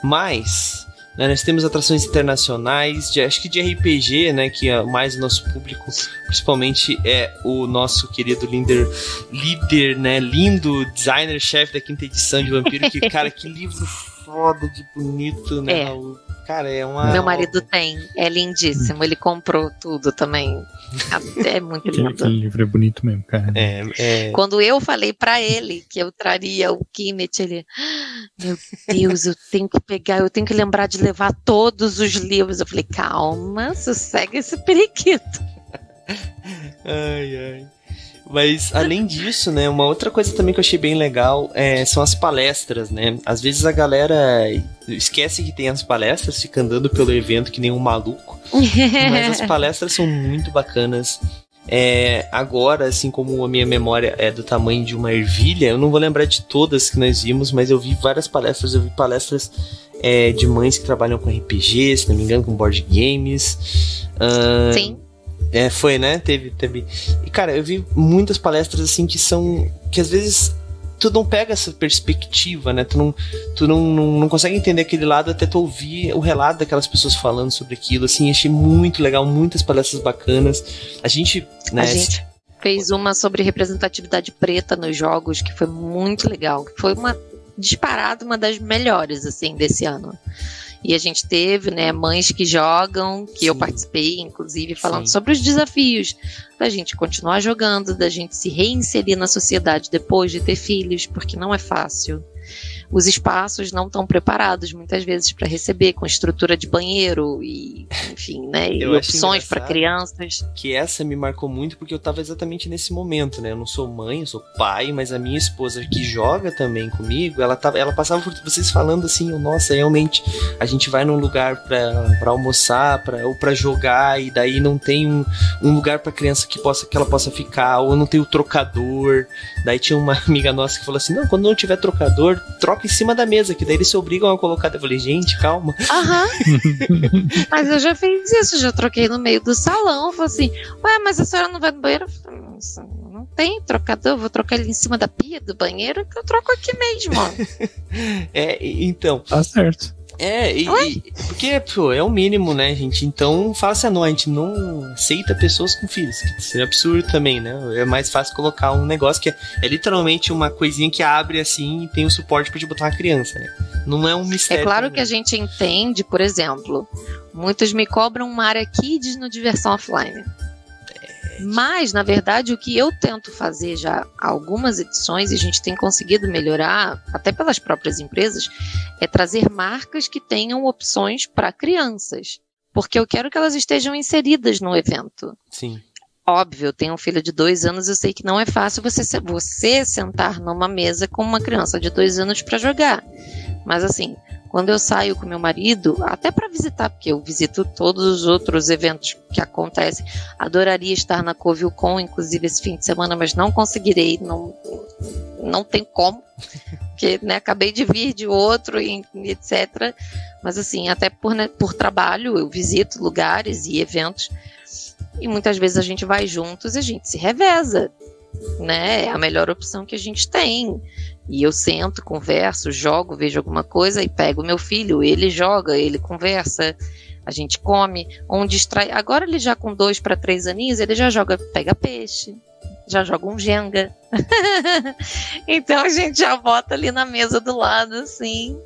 mas né, nós temos atrações internacionais, de, acho que de RPG, né? Que é mais o nosso público, principalmente é o nosso querido líder, líder, né? Lindo designer-chefe da quinta edição de Vampiro. Que, cara, que livro foda de bonito, né? É. O, cara, é uma. Meu marido tem, é lindíssimo. Ele comprou tudo também. É muito lindo. Aquele livro é bonito mesmo, cara. É, é... Quando eu falei para ele que eu traria o Kimet, ele, ah, meu Deus, eu tenho que pegar, eu tenho que lembrar de levar todos os livros. Eu falei, calma, sossega esse periquito. ai, ai. Mas além disso, né, uma outra coisa também que eu achei bem legal é, são as palestras, né? Às vezes a galera esquece que tem as palestras, fica andando pelo evento que nem um maluco. mas as palestras são muito bacanas. É, agora, assim como a minha memória é do tamanho de uma ervilha, eu não vou lembrar de todas que nós vimos, mas eu vi várias palestras. Eu vi palestras é, de mães que trabalham com RPG, se não me engano, com board games. Uh, Sim. É, foi, né? Teve, teve. E, cara, eu vi muitas palestras assim que são. que às vezes tu não pega essa perspectiva, né? Tu não, tu não, não, não, consegue entender aquele lado até tu ouvir o relato daquelas pessoas falando sobre aquilo. Assim, achei muito legal, muitas palestras bacanas. A gente, né? A gente fez uma sobre representatividade preta nos jogos, que foi muito legal. Foi uma disparada uma das melhores, assim, desse ano. E a gente teve, né, mães que jogam, que Sim. eu participei, inclusive, falando Sim. sobre os desafios da gente continuar jogando, da gente se reinserir na sociedade depois de ter filhos, porque não é fácil os espaços não estão preparados muitas vezes para receber, com estrutura de banheiro e, enfim, né, e opções para crianças. Que essa me marcou muito porque eu estava exatamente nesse momento, né? Eu não sou mãe, eu sou pai, mas a minha esposa que joga também comigo, ela tava, ela passava por vocês falando assim, nossa, realmente a gente vai num lugar para almoçar, para ou para jogar e daí não tem um, um lugar para criança que possa que ela possa ficar, ou não tem o trocador. Daí tinha uma amiga nossa que falou assim: "Não, quando não tiver trocador, troca coloca em cima da mesa, que daí eles se obrigam a colocar. Eu falei, gente, calma. Aham. mas eu já fiz isso, já troquei no meio do salão. Falei assim, ué, mas a senhora não vai no banheiro? não tem trocador, vou trocar ele em cima da pia do banheiro, que eu troco aqui mesmo. é, então. Tá certo. É, e, e, porque, pô, é o mínimo, né, gente? Então, fala assim, não, a gente não aceita pessoas com filhos, que seria absurdo também, né? É mais fácil colocar um negócio que é, é literalmente uma coisinha que abre assim e tem o suporte pra te botar uma criança, né? Não é um mistério. É claro também. que a gente entende, por exemplo, muitos me cobram uma área kids no diversão offline. Mas, na verdade, o que eu tento fazer já há algumas edições, e a gente tem conseguido melhorar, até pelas próprias empresas, é trazer marcas que tenham opções para crianças. Porque eu quero que elas estejam inseridas no evento. Sim. Óbvio, eu tenho um filho de dois anos, eu sei que não é fácil você, você sentar numa mesa com uma criança de dois anos para jogar. Mas assim, quando eu saio com meu marido, até para visitar, porque eu visito todos os outros eventos que acontecem, adoraria estar na CovilleCon, inclusive esse fim de semana, mas não conseguirei, não, não tem como, porque né, acabei de vir de outro e, etc. Mas assim, até por, né, por trabalho, eu visito lugares e eventos, e muitas vezes a gente vai juntos e a gente se reveza, né? É a melhor opção que a gente tem. E eu sento, converso, jogo, vejo alguma coisa e pego meu filho, ele joga, ele conversa, a gente come, um distrai. Agora ele já com dois para três aninhos, ele já joga, pega peixe, já joga um Jenga. então a gente já bota ali na mesa do lado, assim.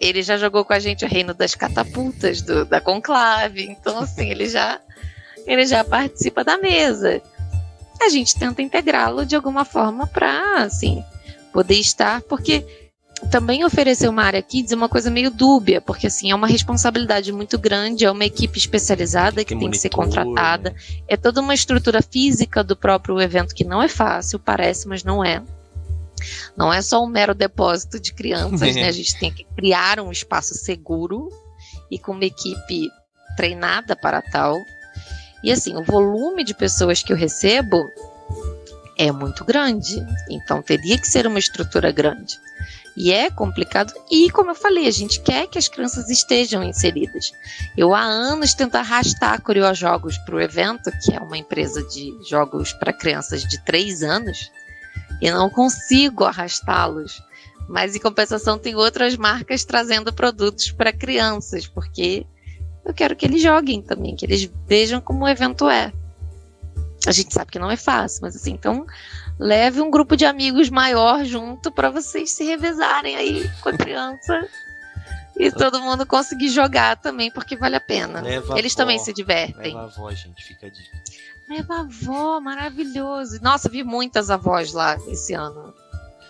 Ele já jogou com a gente o Reino das Catapultas, do, da Conclave. Então, assim, ele já, ele já participa da mesa. A gente tenta integrá-lo de alguma forma para, assim, poder estar, porque também oferecer uma área kids é uma coisa meio dúbia, porque assim, é uma responsabilidade muito grande, é uma equipe especializada que, que tem que ser contratada, né? é toda uma estrutura física do próprio evento que não é fácil, parece, mas não é. Não é só um mero depósito de crianças, né? A gente tem que criar um espaço seguro e com uma equipe treinada para tal. E assim, o volume de pessoas que eu recebo é muito grande. Então teria que ser uma estrutura grande. E é complicado. E, como eu falei, a gente quer que as crianças estejam inseridas. Eu há anos tento arrastar a Jogos para o evento, que é uma empresa de jogos para crianças de 3 anos, e não consigo arrastá-los. Mas, em compensação, tem outras marcas trazendo produtos para crianças, porque eu quero que eles joguem também, que eles vejam como o evento é. A gente sabe que não é fácil, mas assim, então leve um grupo de amigos maior junto para vocês se revezarem aí com a criança e todo mundo conseguir jogar também, porque vale a pena. Leva Eles avó, também se divertem. Leva a avó, gente, fica a dica. Leva a avó, maravilhoso. Nossa, vi muitas avós lá esse ano.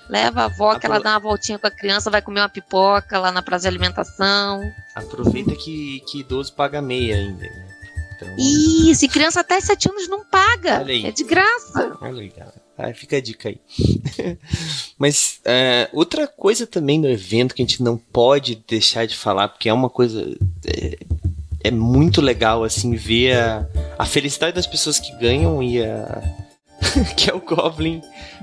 Leva a avó, que ela dá uma voltinha com a criança, vai comer uma pipoca lá na praça de alimentação. Aproveita que, que idoso paga meia ainda. Né? Então... Isso, e criança até 7 anos não paga. É de graça. Olha aí, cara. fica a dica aí. Mas é, outra coisa também no evento que a gente não pode deixar de falar, porque é uma coisa. É, é muito legal, assim, ver a, a felicidade das pessoas que ganham e a. que é o Goblin.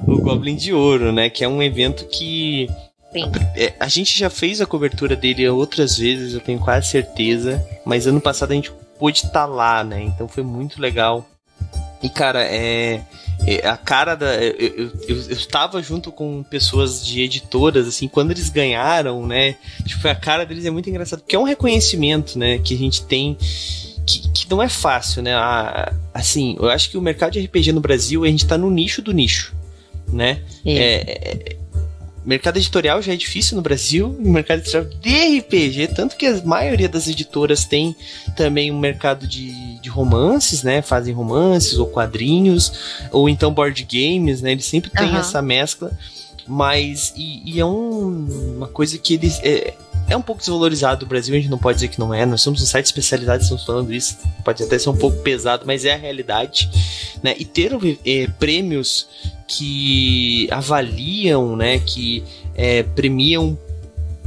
O Goblin de Ouro, né? Que é um evento que. A, é, a gente já fez a cobertura dele outras vezes, eu tenho quase certeza. Mas ano passado a gente pôde estar tá lá, né? Então foi muito legal. E, cara, é. é a cara da. Eu, eu, eu, eu estava junto com pessoas de editoras, assim, quando eles ganharam, né? Tipo, a cara deles é muito engraçado, porque é um reconhecimento, né? Que a gente tem. Que, que não é fácil, né? Ah, assim, eu acho que o mercado de RPG no Brasil, a gente tá no nicho do nicho, né? É. É, é mercado editorial já é difícil no Brasil, e mercado editorial de RPG, tanto que a maioria das editoras tem também um mercado de, de romances, né? Fazem romances ou quadrinhos, ou então board games, né? Eles sempre têm uhum. essa mescla, mas e, e é um, uma coisa que eles é, é um pouco desvalorizado no Brasil, a gente não pode dizer que não é. Nós somos um site especializado, estamos falando isso, pode até ser um pouco pesado, mas é a realidade, né? E ter é, prêmios que avaliam, né, que é, premiam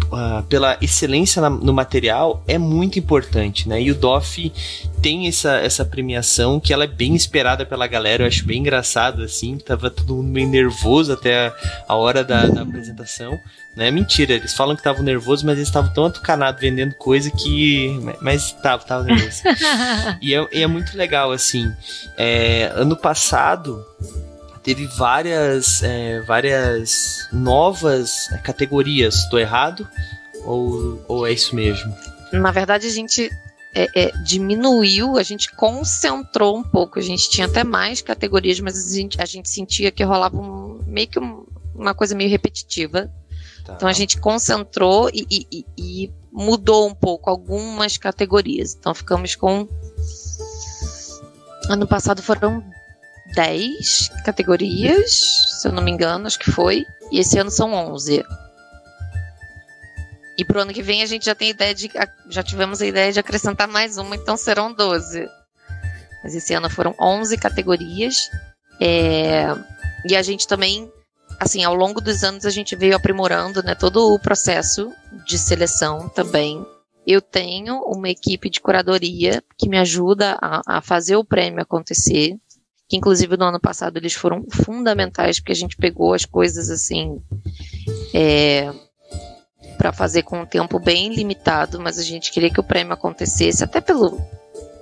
uh, pela excelência na, no material é muito importante, né? E o DOF tem essa, essa premiação que ela é bem esperada pela galera, eu acho bem engraçado, assim, tava todo mundo meio nervoso até a, a hora da, da apresentação, né? Mentira, eles falam que estavam nervosos, mas eles estavam tão atucanados vendendo coisa que. Mas tava, tava nervoso. e, é, e é muito legal, assim. É, ano passado, teve várias, é, várias novas categorias. Estou errado? Ou, ou é isso mesmo? Na verdade, a gente é, é, diminuiu, a gente concentrou um pouco. A gente tinha até mais categorias, mas a gente, a gente sentia que rolava um, meio que um, uma coisa meio repetitiva. Tá. Então a gente concentrou e, e, e, mudou um pouco algumas categorias. Então ficamos com. Ano passado foram 10 categorias, se eu não me engano, acho que foi. E esse ano são 11. E pro ano que vem a gente já tem ideia de. Já tivemos a ideia de acrescentar mais uma, então serão 12. mas esse ano foram 11 categorias. É, e a gente também, assim, ao longo dos anos a gente veio aprimorando, né, todo o processo de seleção também. Eu tenho uma equipe de curadoria que me ajuda a, a fazer o prêmio acontecer. Que inclusive no ano passado eles foram fundamentais, porque a gente pegou as coisas assim. É, para fazer com um tempo bem limitado, mas a gente queria que o prêmio acontecesse, até pelo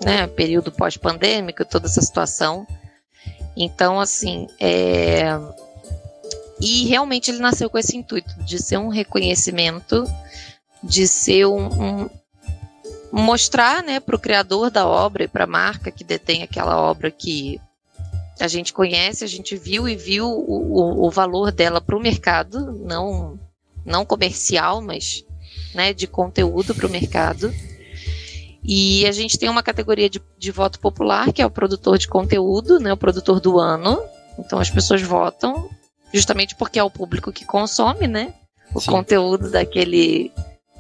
né, período pós-pandêmico, toda essa situação. Então, assim, é... e realmente ele nasceu com esse intuito de ser um reconhecimento, de ser um, um mostrar, né, para o criador da obra e para a marca que detém aquela obra que a gente conhece, a gente viu e viu o, o, o valor dela para o mercado, não não comercial, mas né, de conteúdo para o mercado. E a gente tem uma categoria de, de voto popular, que é o produtor de conteúdo, né, o produtor do ano. Então as pessoas votam justamente porque é o público que consome, né, o Sim. conteúdo daquele,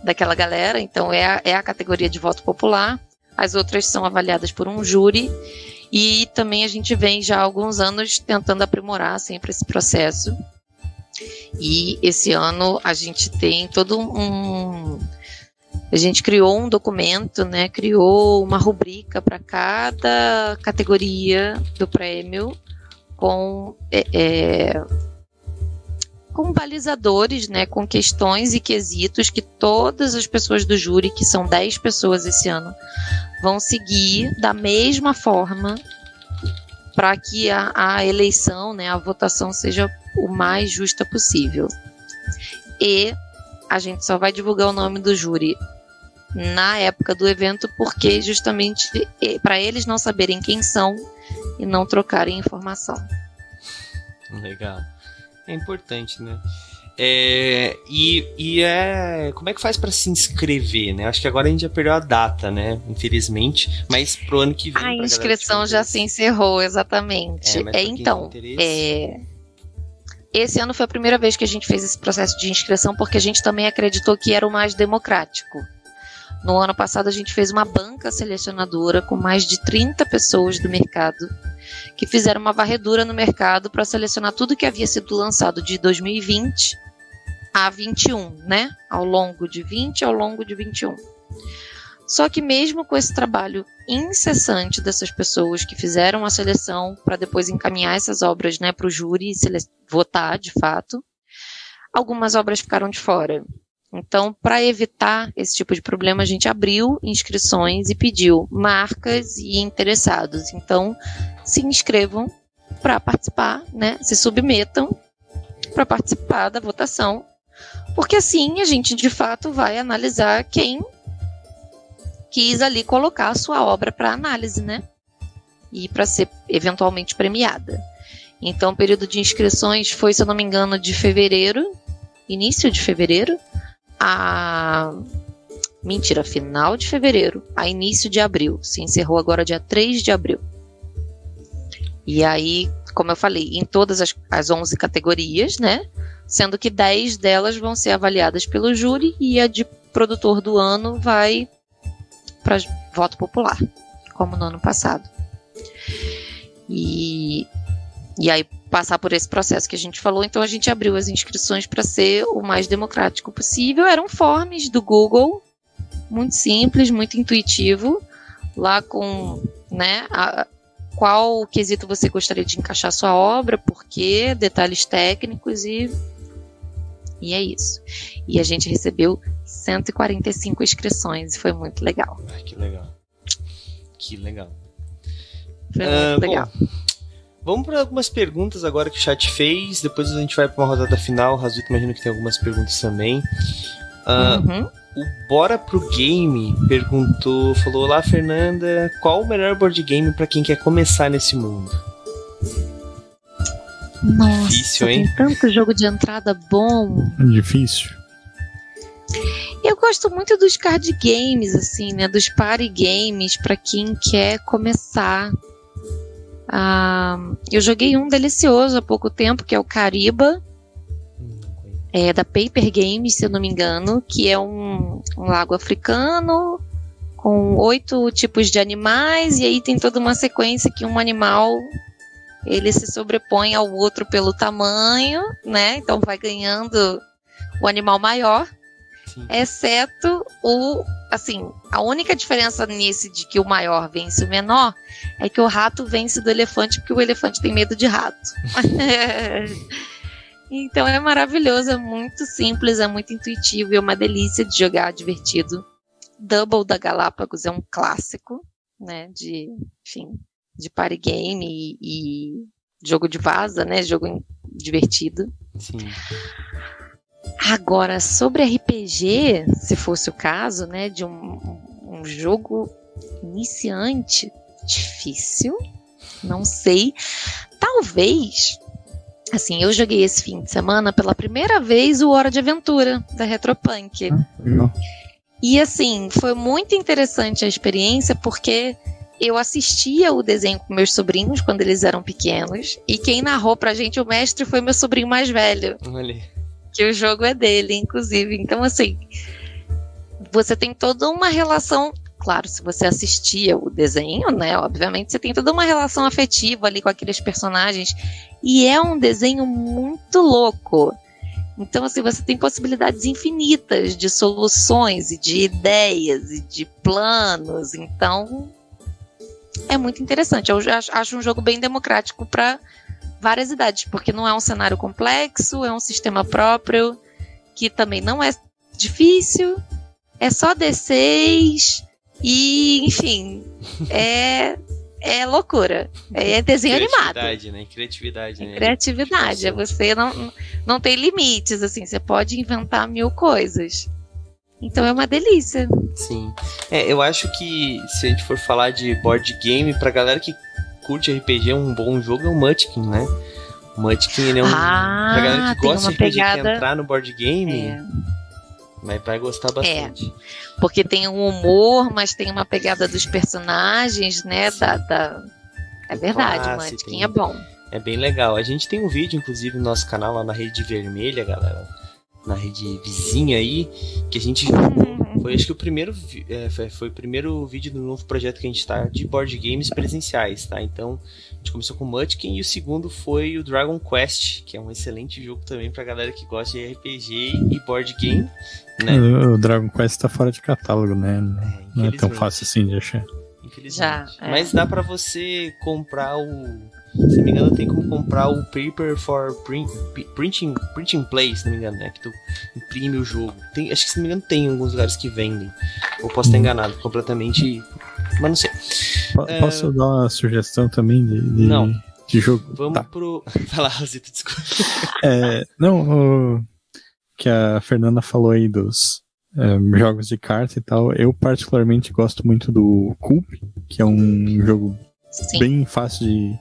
daquela galera. Então é a, é a categoria de voto popular. As outras são avaliadas por um júri. E também a gente vem já há alguns anos tentando aprimorar sempre esse processo. E esse ano a gente tem todo um a gente criou um documento, né? Criou uma rubrica para cada categoria do prêmio com é, é, com balizadores, né? Com questões e quesitos que todas as pessoas do júri, que são 10 pessoas esse ano, vão seguir da mesma forma para que a, a eleição, né? A votação seja o mais justa possível. E a gente só vai divulgar o nome do júri na época do evento, porque justamente para eles não saberem quem são e não trocarem informação. Legal. É importante, né? É, e, e é. Como é que faz para se inscrever, né? Acho que agora a gente já perdeu a data, né? Infelizmente. Mas pro ano que vem. A inscrição já se encerrou, exatamente. É, é então. É, esse ano foi a primeira vez que a gente fez esse processo de inscrição, porque a gente também acreditou que era o mais democrático. No ano passado, a gente fez uma banca selecionadora com mais de 30 pessoas do mercado que fizeram uma varredura no mercado para selecionar tudo que havia sido lançado de 2020 a 21, né? Ao longo de 20 ao longo de 21. Só que mesmo com esse trabalho incessante dessas pessoas que fizeram a seleção para depois encaminhar essas obras, né, para o júri votar, de fato, algumas obras ficaram de fora. Então, para evitar esse tipo de problema, a gente abriu inscrições e pediu marcas e interessados. Então, se inscrevam para participar, né? Se submetam para participar da votação, porque assim a gente de fato vai analisar quem quis ali colocar a sua obra para análise, né? E para ser eventualmente premiada. Então, o período de inscrições foi, se eu não me engano, de fevereiro, início de fevereiro, a. Mentira, final de fevereiro a início de abril. Se encerrou agora dia 3 de abril. E aí, como eu falei, em todas as, as 11 categorias, né? Sendo que 10 delas vão ser avaliadas pelo júri e a de produtor do ano vai para voto popular, como no ano passado. E, e aí passar por esse processo que a gente falou, então a gente abriu as inscrições para ser o mais democrático possível. Eram forms do Google, muito simples, muito intuitivo, lá com né, a, qual quesito você gostaria de encaixar sua obra, por quê, detalhes técnicos e e é isso. E a gente recebeu 145 inscrições, foi muito legal. Ai, que legal. Que legal. Foi muito uh, legal. Bom, Vamos para algumas perguntas agora que o chat fez. Depois a gente vai para uma rodada final. O Razito imagino que tem algumas perguntas também. Uh, uhum. O Bora pro Game perguntou, falou: Olá, Fernanda, qual o melhor board game para quem quer começar nesse mundo? Nossa, Difícil, hein? tem tanto jogo de entrada bom. Difícil. Eu gosto muito dos card games, assim, né? Dos party games para quem quer começar ah, eu joguei um delicioso há pouco tempo, que é o Cariba, é, da Paper Games, se eu não me engano, que é um, um lago africano com oito tipos de animais, e aí tem toda uma sequência que um animal ele se sobrepõe ao outro pelo tamanho, né? Então vai ganhando o animal maior, Sim. exceto o, assim, a única diferença nesse de que o maior vence o menor é que o rato vence do elefante porque o elefante tem medo de rato. então é maravilhoso, é muito simples, é muito intuitivo e é uma delícia de jogar, divertido. Double da Galápagos é um clássico, né, de, enfim, de party game e, e jogo de vaza, né, jogo divertido. Sim. Agora, sobre RPG, se fosse o caso, né, de um, um jogo iniciante, difícil, não sei. Talvez, assim, eu joguei esse fim de semana pela primeira vez o Hora de Aventura da Retropunk. Ah, e assim, foi muito interessante a experiência porque eu assistia o desenho com meus sobrinhos quando eles eram pequenos e quem narrou pra gente o mestre foi meu sobrinho mais velho. Olha. Que o jogo é dele, inclusive. Então assim, você tem toda uma relação claro, se você assistia o desenho, né, obviamente você tem toda uma relação afetiva ali com aqueles personagens e é um desenho muito louco. Então, assim, você tem possibilidades infinitas de soluções e de ideias e de planos. Então, é muito interessante. Eu acho um jogo bem democrático para várias idades, porque não é um cenário complexo, é um sistema próprio que também não é difícil. É só D6 e, enfim, é é loucura. É desenho animado. Criatividade, né? Criatividade, né? Criatividade. É você não, não tem limites, assim. Você pode inventar mil coisas. Então é uma delícia. Sim. É, eu acho que se a gente for falar de board game, pra galera que curte RPG, um bom jogo é o Munchkin, né? O Munchkin, ele é um. Ah, pra galera que gosta de RPG pegada... que entrar no board game. É. Mas vai gostar bastante. É, porque tem um humor, mas tem uma pegada dos personagens, né? Da, da... É verdade, o Munchkin tem... é bom. É bem legal. A gente tem um vídeo, inclusive, no nosso canal lá na Rede Vermelha, galera na rede vizinha aí, que a gente jogou. Foi acho que o primeiro é, foi, o primeiro vídeo do novo projeto que a gente tá de board games presenciais, tá? Então, a gente começou com Munchkin e o segundo foi o Dragon Quest, que é um excelente jogo também pra galera que gosta de RPG e board game, né? O Dragon Quest tá fora de catálogo, né? É, não é tão fácil assim de achar. Infelizmente. Já, é. Mas dá para você comprar o se não me engano, tem como comprar o Paper for print, Printing, printing Play, se não me engano, né? Que tu imprime o jogo. Tem, acho que se não me engano tem em alguns lugares que vendem. Ou posso estar enganado completamente, mas não sei. P posso uh... dar uma sugestão também de, de, não. de jogo? Vamos tá. pro. Vai lá, Rosita, desculpa. É, não, o... que a Fernanda falou aí dos é, jogos de carta e tal. Eu particularmente gosto muito do Coop, que é um jogo Sim. bem fácil de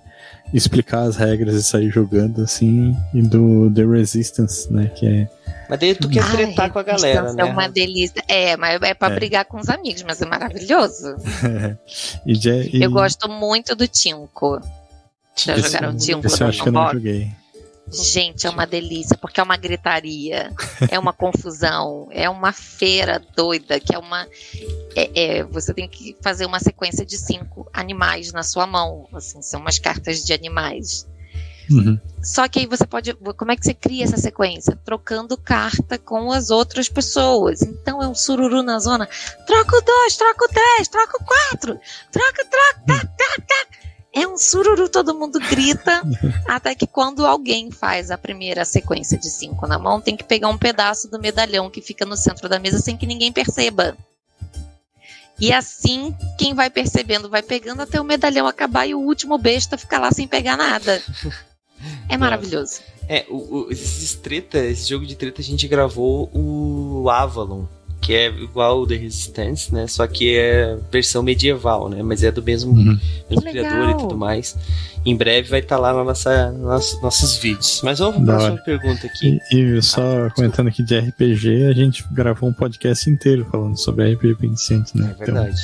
explicar as regras e sair jogando assim, e do The Resistance, né? Que é. Mas daí tu quer tretar com a galera, né? É uma delícia. É, mas é pra é. brigar com os amigos, mas é maravilhoso. e, e... Eu gosto muito do Tinko. Já esse, jogaram Tinko? Esse eu acho que eu não joguei. Gente, é uma delícia, porque é uma gritaria, é uma confusão, é uma feira doida, que é uma. É, é, você tem que fazer uma sequência de cinco animais na sua mão. Assim, são umas cartas de animais. Uhum. Só que aí você pode. Como é que você cria essa sequência? Trocando carta com as outras pessoas. Então é um sururu na zona. Troca dois, troca três, troca quatro, troca, troca, troca, troca é um sururu, todo mundo grita, até que quando alguém faz a primeira sequência de cinco na mão, tem que pegar um pedaço do medalhão que fica no centro da mesa sem que ninguém perceba. E assim, quem vai percebendo vai pegando até o medalhão acabar e o último besta ficar lá sem pegar nada. É maravilhoso. É, o, o, esses treta, esse jogo de treta a gente gravou o Avalon, que é igual o The Resistance, né? Só que é versão medieval, né? Mas é do mesmo, uhum. mesmo criador e tudo mais. Em breve vai estar tá lá na nossa, nos nossos vídeos. Mas vamos para a próxima pergunta aqui. E, e só ah, comentando aqui de RPG, a gente gravou um podcast inteiro falando sobre RPG Vincent, né? É verdade.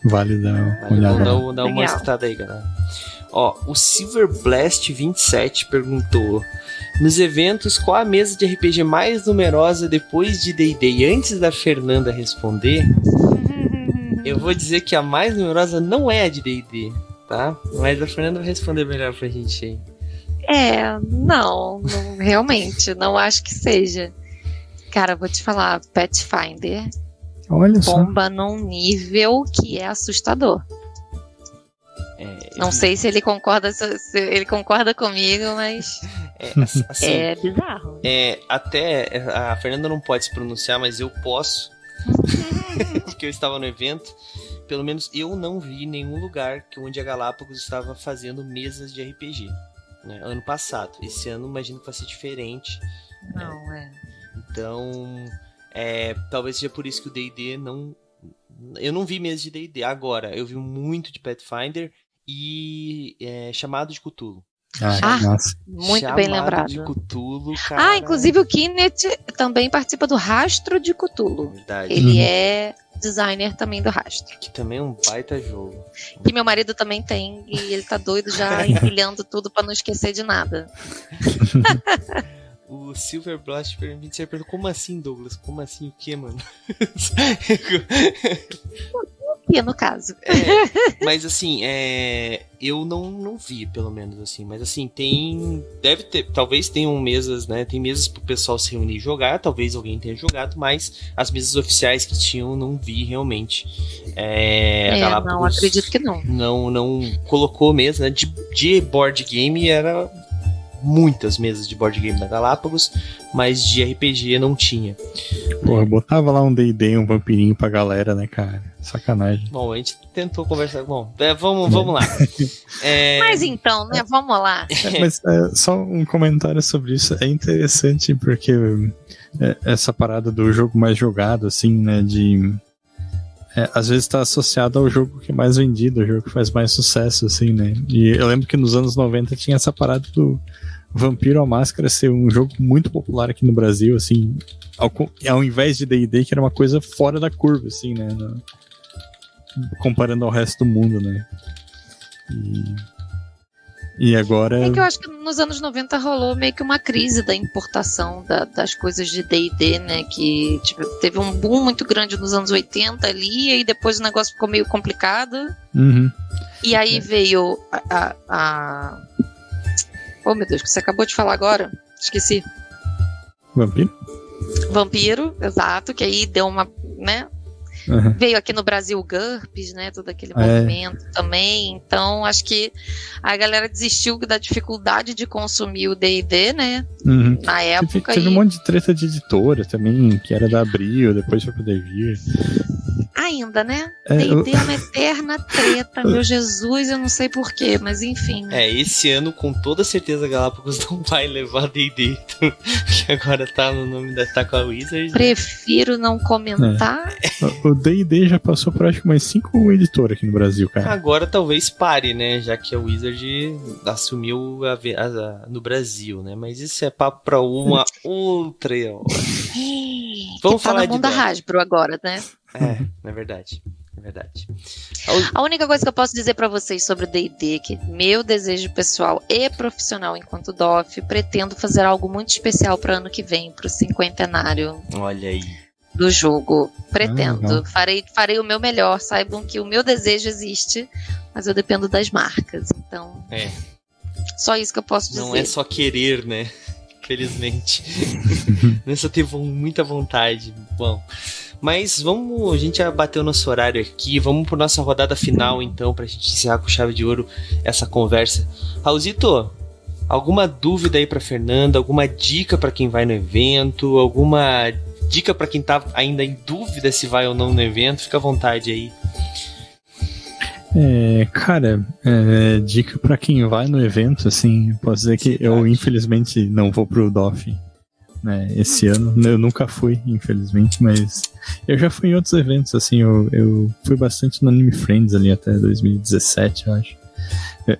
Então, vale dar uma vale, olhada. Dá, dá uma escutada aí, galera. Ó, o Silver Blast 27 perguntou: nos eventos, qual a mesa de RPG mais numerosa depois de D&D? Antes da Fernanda responder, Eu vou dizer que a mais numerosa não é a de D&D, tá? Mas a Fernanda vai responder melhor pra gente aí. É, não, não realmente, não acho que seja. Cara, vou te falar, Pathfinder Olha só. bomba num nível que é assustador. É, Não sei se ele concorda, se ele concorda comigo, mas É, assim, é bizarro. é, até a Fernanda não pode se pronunciar, mas eu posso. porque eu estava no evento. Pelo menos eu não vi nenhum lugar que onde a Galápagos estava fazendo mesas de RPG. né, ano passado. Esse ano imagino que vai ser diferente. Não, é. Então, é, talvez seja por isso que o D&D não... Eu não vi mesas de D&D. Agora, eu vi muito de Pathfinder e é, Chamado de Cthulhu. Ah, Ah, nossa. Muito Chamado bem lembrado. de Cthulhu, cara. Ah, inclusive o Kinect também participa do Rastro de Cthulhu. Verdade. Ele Uhum. é designer também do Rastro. Que também é um baita jogo. Que meu marido também tem e ele tá doido já empilhando tudo pra não esquecer de nada. O Silver Blast permite ser pergunta, como assim, Douglas? Como assim o quê, mano? E no caso. É, mas assim, é, eu não, não vi, pelo menos assim. Mas assim, tem. Deve ter. Talvez tenham mesas, né? Tem mesas pro pessoal se reunir e jogar. Talvez alguém tenha jogado, mas as mesas oficiais que tinham, não vi realmente. É, É, Galápagos não, acredito que não. Não, não colocou mesa, né? De, de board game era muitas mesas de board game da Galápagos, mas de RPG não tinha. Porra, botava lá um D&D, um vampirinho pra galera, né, cara? Sacanagem. Bom, a gente tentou conversar. Bom, é, vamos, vamos lá. É, Mas então, né? Vamos lá. É, mas é, só um comentário sobre isso. É interessante porque é, essa parada do jogo mais jogado, assim, né? De. é, às vezes está associado ao jogo que é mais vendido, ao jogo que faz mais sucesso, assim, né? E eu lembro que nos anos 90 tinha essa parada do Vampiro à Máscara ser um jogo muito popular aqui no Brasil, assim, ao, ao invés de D&D, que era uma coisa fora da curva, assim, né? no- comparando ao resto do mundo, né? E, e agora... É que eu acho que nos anos 90 rolou meio que uma crise da importação da- das coisas de D&D, né? Que tipo, teve um boom muito grande nos anos 80 ali, e depois o negócio ficou meio complicado. Uhum. E aí veio a, a, a- Oh, meu Deus, que você acabou de falar agora? Esqueci. Vampiro? Vampiro, exato, que aí deu uma, né? Uhum. Veio aqui no Brasil o GURPS, né? Todo aquele É. movimento também. Então, acho que a galera desistiu da dificuldade de consumir o D&D, né? Uhum. Na Teve, época. teve e um monte de treta de editora também, que era da Abril, depois foi pro Devir. Ainda, né? É, eu- D&D é uma eterna treta, meu Jesus, eu não sei porquê, mas enfim. É, esse ano, com toda certeza, a Galápagos não vai levar D&D, que agora tá no nome da tá com a Wizard. né? Prefiro não comentar. O D&D já passou por acho que umas cinco editoras aqui no Brasil, cara. Agora talvez pare, né? Já que a Wizard assumiu a, a- a- no Brasil, né? Mas isso é papo pra uma outra hora. Vamos que tá falar na de mão da. Hasbro agora, né? É, é verdade. É verdade. A única coisa que eu posso dizer pra vocês sobre o D&D é que meu desejo pessoal e profissional enquanto DOF, pretendo fazer algo muito especial para ano que vem, pro cinquentenário Olha aí. do jogo. Pretendo. legal. farei, farei o meu melhor. Saibam que o meu desejo existe, mas eu dependo das marcas. Então, É. só isso que eu posso dizer. Não é só querer, né? Felizmente. Ter von- muita vontade. Bom. Mas vamos. A gente já bateu nosso horário aqui. Vamos para nossa rodada final, então, pra gente encerrar com chave de ouro essa conversa. Raulzito, alguma dúvida aí pra Fernanda? Alguma dica pra quem vai no evento? Alguma dica pra quem tá ainda em dúvida se vai ou não no evento? Fica à vontade aí. É, cara, é, dica pra quem vai no evento, assim, posso dizer que eu infelizmente não vou pro DOF né, esse ano. Eu nunca fui, infelizmente, mas eu já fui em outros eventos, assim, eu, eu fui bastante no Anime Friends ali até 2017, eu acho.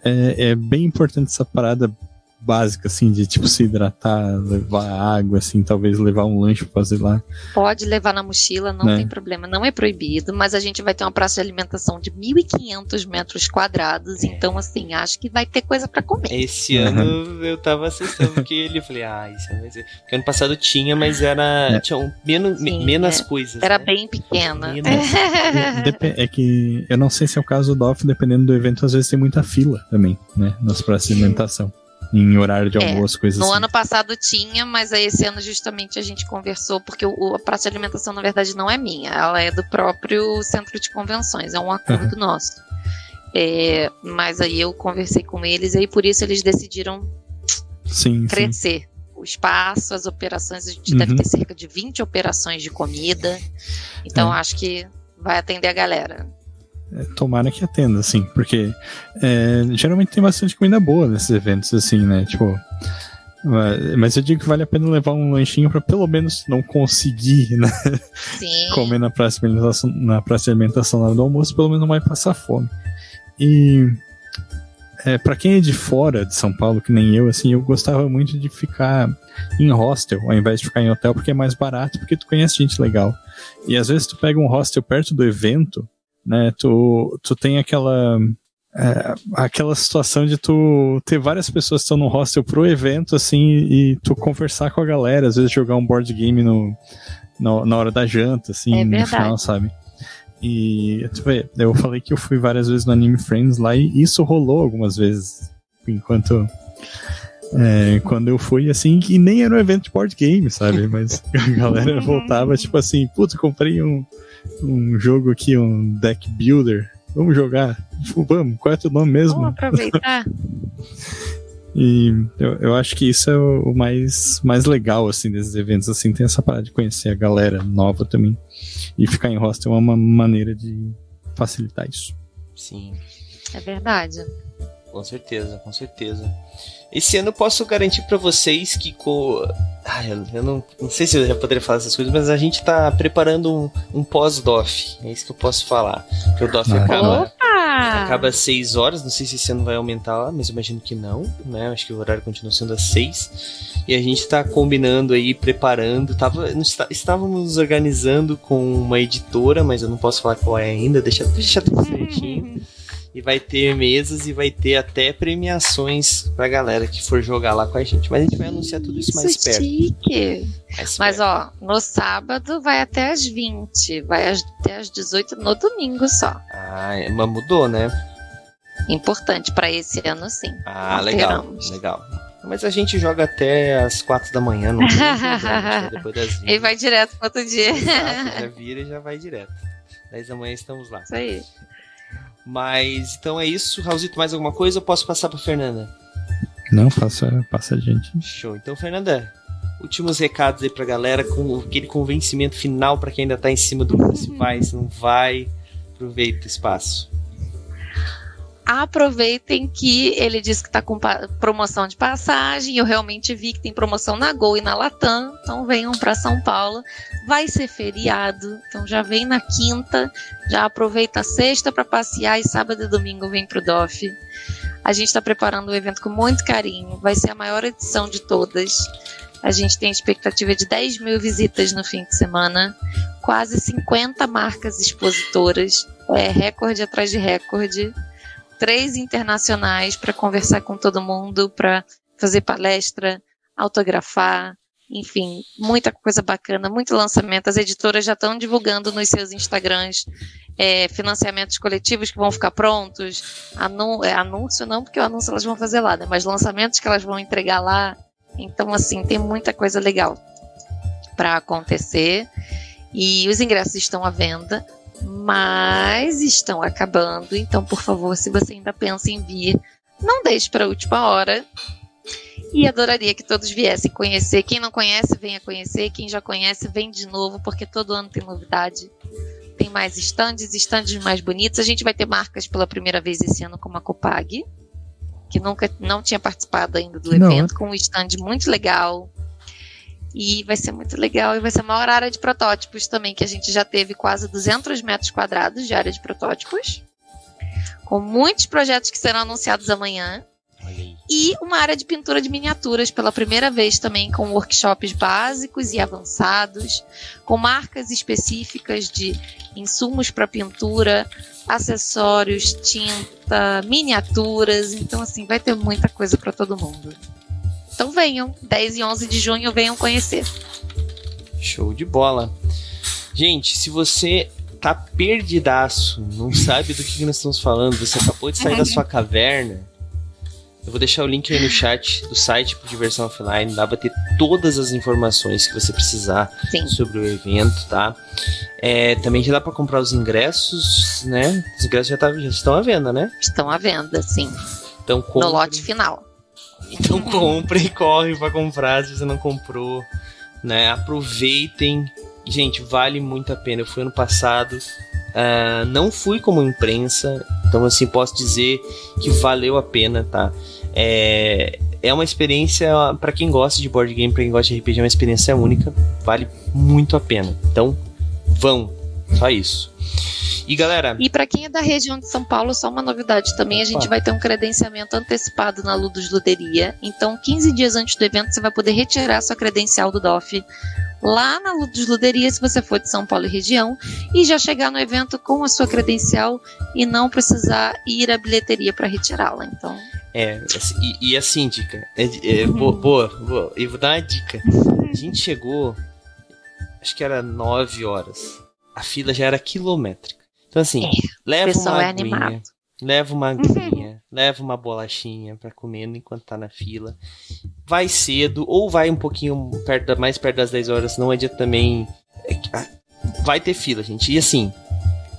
É, é bem importante essa parada básica, assim, de tipo se hidratar, levar água, assim, talvez levar um lanche pra fazer lá. Pode levar na mochila, não né? tem problema, não é proibido, mas a gente vai ter uma praça de alimentação de 1.500 metros quadrados, é. então, assim, acho que vai ter coisa para comer. Esse uhum. ano eu tava acessando que ele, falei, ah, isso vai ser. Porque ano passado tinha, mas era. É. Tinha um, menos, Sim, menos é. coisas. Era né? bem pequena. Menos... é que eu não sei se é o caso do off, dependendo do evento, às vezes tem muita fila também, né? Nas praças de alimentação em horário de é, almoço, coisas no assim. No ano passado tinha, mas aí esse ano justamente a gente conversou, porque o, a praça de alimentação na verdade não é minha, ela é do próprio centro de convenções, é um acordo uhum. nosso. É, mas aí eu conversei com eles e aí por isso eles decidiram sim, crescer. Sim. O espaço, as operações, a gente uhum. deve ter cerca de 20 operações de comida. Então é. acho que vai atender a galera. É, tomara que atenda, assim, porque é, geralmente tem bastante comida boa nesses eventos, assim, né? Tipo. Mas eu digo que vale a pena levar um lanchinho para pelo menos não conseguir, né? Comer na praça, de alimentação, na praça de alimentação na hora do almoço, pelo menos não vai passar fome. E é, para quem é de fora de São Paulo, que nem eu, assim, eu gostava muito de ficar em hostel ao invés de ficar em hotel, porque é mais barato, porque tu conhece gente legal. E às vezes tu pega um hostel perto do evento, né? Tu, tu tem aquela é, aquela situação de tu ter várias pessoas que estão no hostel pro evento, assim, e tu conversar com a galera, às vezes jogar um board game no, no na hora da janta, assim, é no final, sabe? E tu vê, eu falei que eu fui várias vezes no Anime Friends lá e isso rolou algumas vezes enquanto é, quando eu fui, assim, que nem era um evento de board game, sabe? Mas a galera voltava, tipo assim, putz, comprei um, um jogo aqui, um deck builder. Vamos jogar? Vamos, qual é o teu nome mesmo? Vamos aproveitar. e eu, eu acho que isso é o mais, mais legal, assim, desses eventos, assim, tem essa parada de conhecer a galera nova também. E ficar em hostel é uma maneira de facilitar isso. Sim. É verdade. Com certeza, com certeza. Esse ano eu posso garantir para vocês que. Co... Ah, eu não, não sei se eu já poderia falar essas coisas, mas a gente tá preparando um, um pós-DOF. É isso que eu posso falar. Porque o DOF ah, acaba. Acaba às 6 horas. Não sei se esse ano vai aumentar, mas eu imagino que não. Né? Acho que o horário continua sendo às 6. E a gente tá combinando aí, preparando. Tava, estávamos organizando com uma editora, mas eu não posso falar qual é ainda. Deixa, deixa tudo certinho. E vai ter mesas e vai ter até premiações pra galera que for jogar lá com a gente. Mas a gente vai anunciar tudo isso, isso mais perto. Chique. Mais Mas perto. ó, no sábado vai até as 20, vai até as 18 no domingo só. Ah, é, mas mudou, né? Importante para esse ano sim. Ah, legal, legal. Mas a gente joga até as 4 da manhã, não tem né? depois das 20. E vai direto pro outro dia. Exato, já vira e já vai direto. 10 da manhã estamos lá. Isso aí. Mas então é isso. Raulzito, mais alguma coisa ou posso passar para Fernanda? Não, passa, passa a gente. Show. Então, Fernanda, últimos recados aí pra galera, com aquele convencimento final para quem ainda tá em cima do se vai, se não vai. Aproveita o espaço aproveitem que ele disse que está com promoção de passagem. Eu realmente vi que tem promoção na Gol e na Latam. Então venham para São Paulo. Vai ser feriado, então já vem na quinta, já aproveita a sexta para passear e sábado e domingo vem para o DOF. A gente está preparando o evento com muito carinho. Vai ser a maior edição de todas. A gente tem expectativa de 10 mil visitas no fim de semana, quase 50 marcas expositoras, é recorde atrás de recorde três internacionais para conversar com todo mundo, para fazer palestra, autografar, enfim, muita coisa bacana, muito lançamento. As editoras já estão divulgando nos seus Instagrams é, financiamentos coletivos que vão ficar prontos. É, anúncio não, porque o anúncio elas vão fazer lá, né? mas lançamentos que elas vão entregar lá. Então, assim, tem muita coisa legal para acontecer. E os ingressos estão à venda mas estão acabando. Então, por favor, se você ainda pensa em vir, não deixe para a última hora. E adoraria que todos viessem conhecer. Quem não conhece, venha conhecer. Quem já conhece, vem de novo, porque todo ano tem novidade. Tem mais estandes, estandes mais bonitos. A gente vai ter marcas pela primeira vez esse ano, como a Copag, que nunca não tinha participado ainda do evento, não. com um stand muito legal e vai ser muito legal e vai ser a maior área de protótipos também, que a gente já teve quase 200 metros quadrados de área de protótipos, com muitos projetos que serão anunciados amanhã. e uma área de pintura de miniaturas pela primeira vez também com workshops básicos e avançados, com marcas específicas de insumos para pintura, acessórios, tinta, miniaturas, então assim vai ter muita coisa para todo mundo. Então venham, 10 e 11 de junho venham conhecer. Show de bola. Gente, se você tá perdidaço, não sabe do que, nós estamos falando, você acabou de sair da sua caverna, eu vou deixar o link aí no chat do site pro Diversão Offline. Lá vai ter todas as informações que você precisar Sim. sobre o evento, tá? É, também já dá para comprar os ingressos, né? Os ingressos já, tá, já, estão à venda, né? Estão à venda, sim. Então, compre... No lote final. Então compre e corre para comprar se você não comprou, né? Aproveitem. Gente, vale muito a pena. Eu fui ano passado, uh, não fui como imprensa, então assim posso dizer que valeu a pena, tá? É, é uma experiência para quem gosta de board game, para quem gosta de RPG, é uma experiência única, vale muito a pena. Então, vão, só isso. E galera. E para quem é da região de São Paulo, só uma novidade também: a gente vai ter um credenciamento antecipado na Ludus Luderia. Então, 15 dias antes do evento, você vai poder retirar sua credencial do DOF lá na Ludus Luderia, se você for de São Paulo e região, e já chegar no evento com a sua credencial e não precisar ir à bilheteria para retirá-la. Então. É, e, e assim, dica. É, é, uhum. boa, boa, boa. Eu vou dar uma dica. A gente chegou, acho que era 9 horas. A fila já era quilométrica. Então, assim, é, leva uma é aguinha, animado. leva uma aguinha, uhum. leva uma bolachinha para comer enquanto tá na fila. Vai cedo, ou vai um pouquinho perto, mais perto das 10 horas, não adianta também. É ah, vai ter fila, gente. E assim,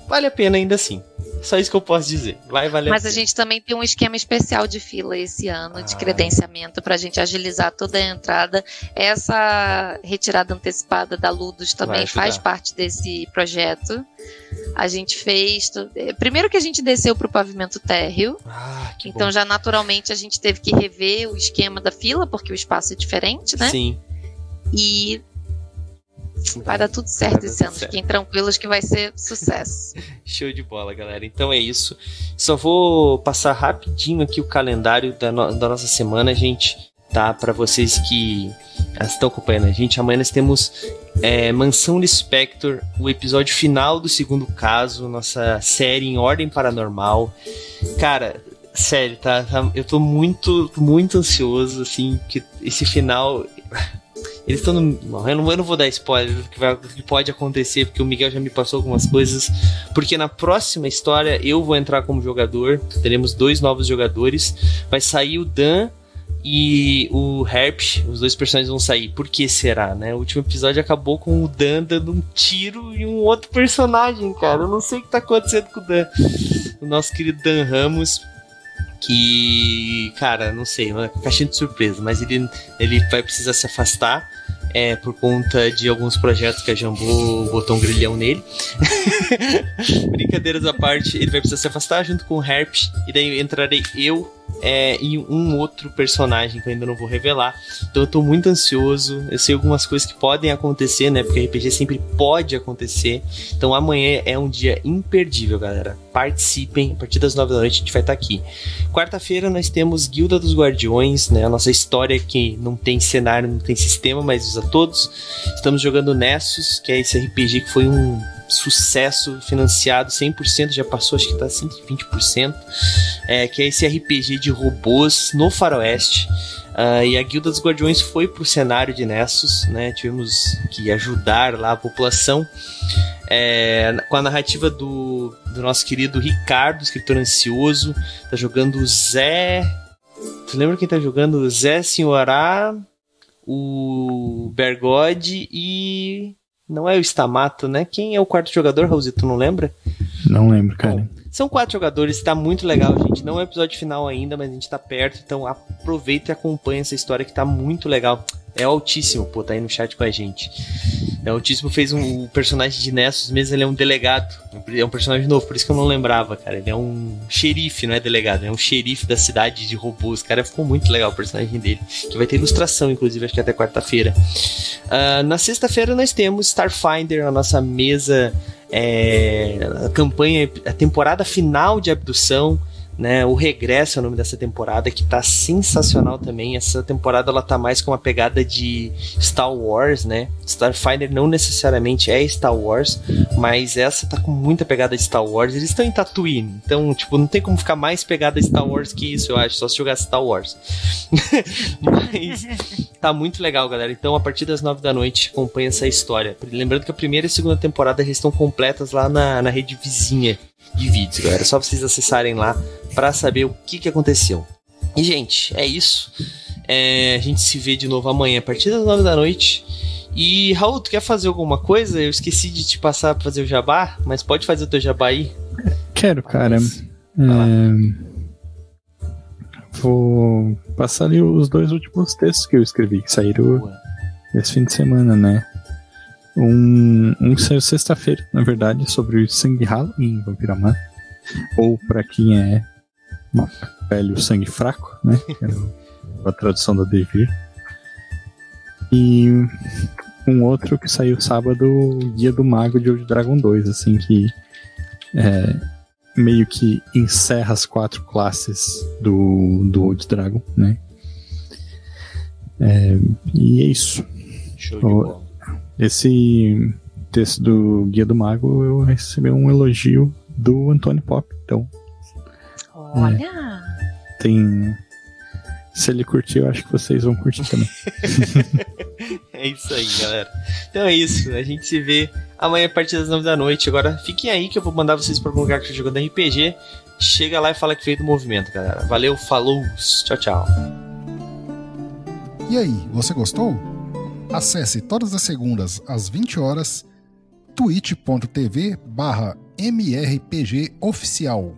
vale a pena ainda assim. Só isso que eu posso dizer. Vai valer Mas a, a gente também tem um esquema especial de fila esse ano, ah. de credenciamento, para a gente agilizar toda a entrada. Essa retirada antecipada da Ludus também faz parte desse projeto. A gente fez. Eh, primeiro que a gente desceu para o pavimento térreo. Ah, então, bom. já naturalmente, a gente teve que rever o esquema da fila, porque o espaço é diferente, né? Sim. E Vai dar tudo certo esse ano. Certo. Fiquem tranquilos que vai ser sucesso. Show de bola, galera. Então é isso. Só vou passar rapidinho aqui o calendário da, no da nossa semana, gente. Tá? Para vocês que estão acompanhando a gente. Amanhã nós temos é, Mansão Spector, o episódio final do segundo caso, nossa série em ordem paranormal. Cara, sério, tá, tá, eu tô muito, muito ansioso, assim, que esse final. Eles estão no. Eu não, eu não vou dar spoiler do que, vai, do que pode acontecer, porque o Miguel já me passou algumas coisas. Porque na próxima história eu vou entrar como jogador. Teremos dois novos jogadores. Vai sair o Dan e o Herp, os dois personagens vão sair. Por que será, né? O último episódio acabou com o Dan dando um tiro em um outro personagem, cara. Eu não sei o que tá acontecendo com o Dan. O nosso querido Dan Ramos. Que, cara, não sei, uma caixinha de surpresa, mas ele, ele vai precisar se afastar é, por conta de alguns projetos que a Jambô botou um grilhão nele. Brincadeiras à parte, ele vai precisar se afastar junto com o Herp, e daí entrarei eu é, e um outro personagem que eu ainda não vou revelar. Então eu tô muito ansioso. Eu sei algumas coisas que podem acontecer, né? Porque RPG sempre pode acontecer. Então amanhã é um dia imperdível, galera. Participem, a partir das nove da noite a gente vai estar tá aqui. Quarta-feira nós temos Guilda dos Guardiões, né? A nossa história que não tem cenário, não tem sistema, mas usa todos. Estamos jogando Nessus, que é esse RPG que foi um sucesso financiado 100%, já passou, acho que tá 120%, é, que é esse RPG de robôs no faroeste. Uh, e a Guilda dos Guardiões foi pro cenário de Nessus, né? Tivemos que ajudar lá a população. É, com a narrativa do, do nosso querido Ricardo, escritor ansioso, tá jogando Zé. Tu lembra quem tá jogando? Zé Senhorá, o Bergode e não é o Stamato, né? Quem é o quarto jogador, Raulzito? Não lembra? Não lembro, cara. Bom, são quatro jogadores, tá muito legal, gente. Não é o episódio final ainda, mas a gente tá perto, então aproveita e acompanha essa história que tá muito legal. É o Altíssimo, pô, tá aí no chat com a gente. É, o Altíssimo fez um, personagem de Nessus mesmo, ele é um delegado. É um personagem novo, por isso que eu não lembrava, cara. Ele é um xerife, não é delegado, é um xerife da cidade de robôs. Cara, ficou muito legal o personagem dele. Que vai ter ilustração, inclusive, acho que até quarta-feira. Uh, na sexta-feira nós temos Starfinder, a nossa mesa. É, a campanha, a temporada final de abdução né? O Regresso é o nome dessa temporada, que tá sensacional também. Essa temporada ela tá mais com uma pegada de Star Wars, né? Starfighter não necessariamente é Star Wars, mas essa tá com muita pegada de Star Wars. Eles estão em Tatooine, então, tipo, não tem como ficar mais pegada de Star Wars que isso, eu acho, só se jogar Star Wars. mas tá muito legal, galera. Então, a partir das nove da noite, acompanha essa história. Lembrando que a primeira e a segunda temporada estão completas lá na, na rede vizinha de vídeos, galera. É só vocês acessarem lá para saber o que, que aconteceu. E, gente, é isso. É, a gente se vê de novo amanhã, a partir das 9 da noite. E, Raul, tu quer fazer alguma coisa? Eu esqueci de te passar pra fazer o jabá, mas pode fazer o teu jabá aí? Quero, cara. É... Vou passar ali os dois últimos textos que eu escrevi, que saíram Boa. esse fim de semana, né? Um, um saiu sexta-feira, na verdade, sobre o sangue ralo em Vampiramar. Ou para quem é velho sangue fraco, né? Era a tradução da Devir. E um outro que saiu sábado, Guia do Mago de Old Dragon 2, assim, que é, meio que encerra as quatro classes do, do Old Dragon, né? É, e é isso. Esse texto do Guia do Mago eu recebi um elogio do Antônio Pop, então. Olha! É, tem. Se ele curtir, eu acho que vocês vão curtir também. é isso aí, galera. Então é isso. A gente se vê amanhã a partir das 9 da noite. Agora fiquem aí que eu vou mandar vocês para algum lugar que eu jogando RPG. Chega lá e fala que veio do movimento, galera. Valeu, falou, tchau, tchau. E aí, você gostou? Acesse todas as segundas às 20 horas twitch.tv barra mrpgoficial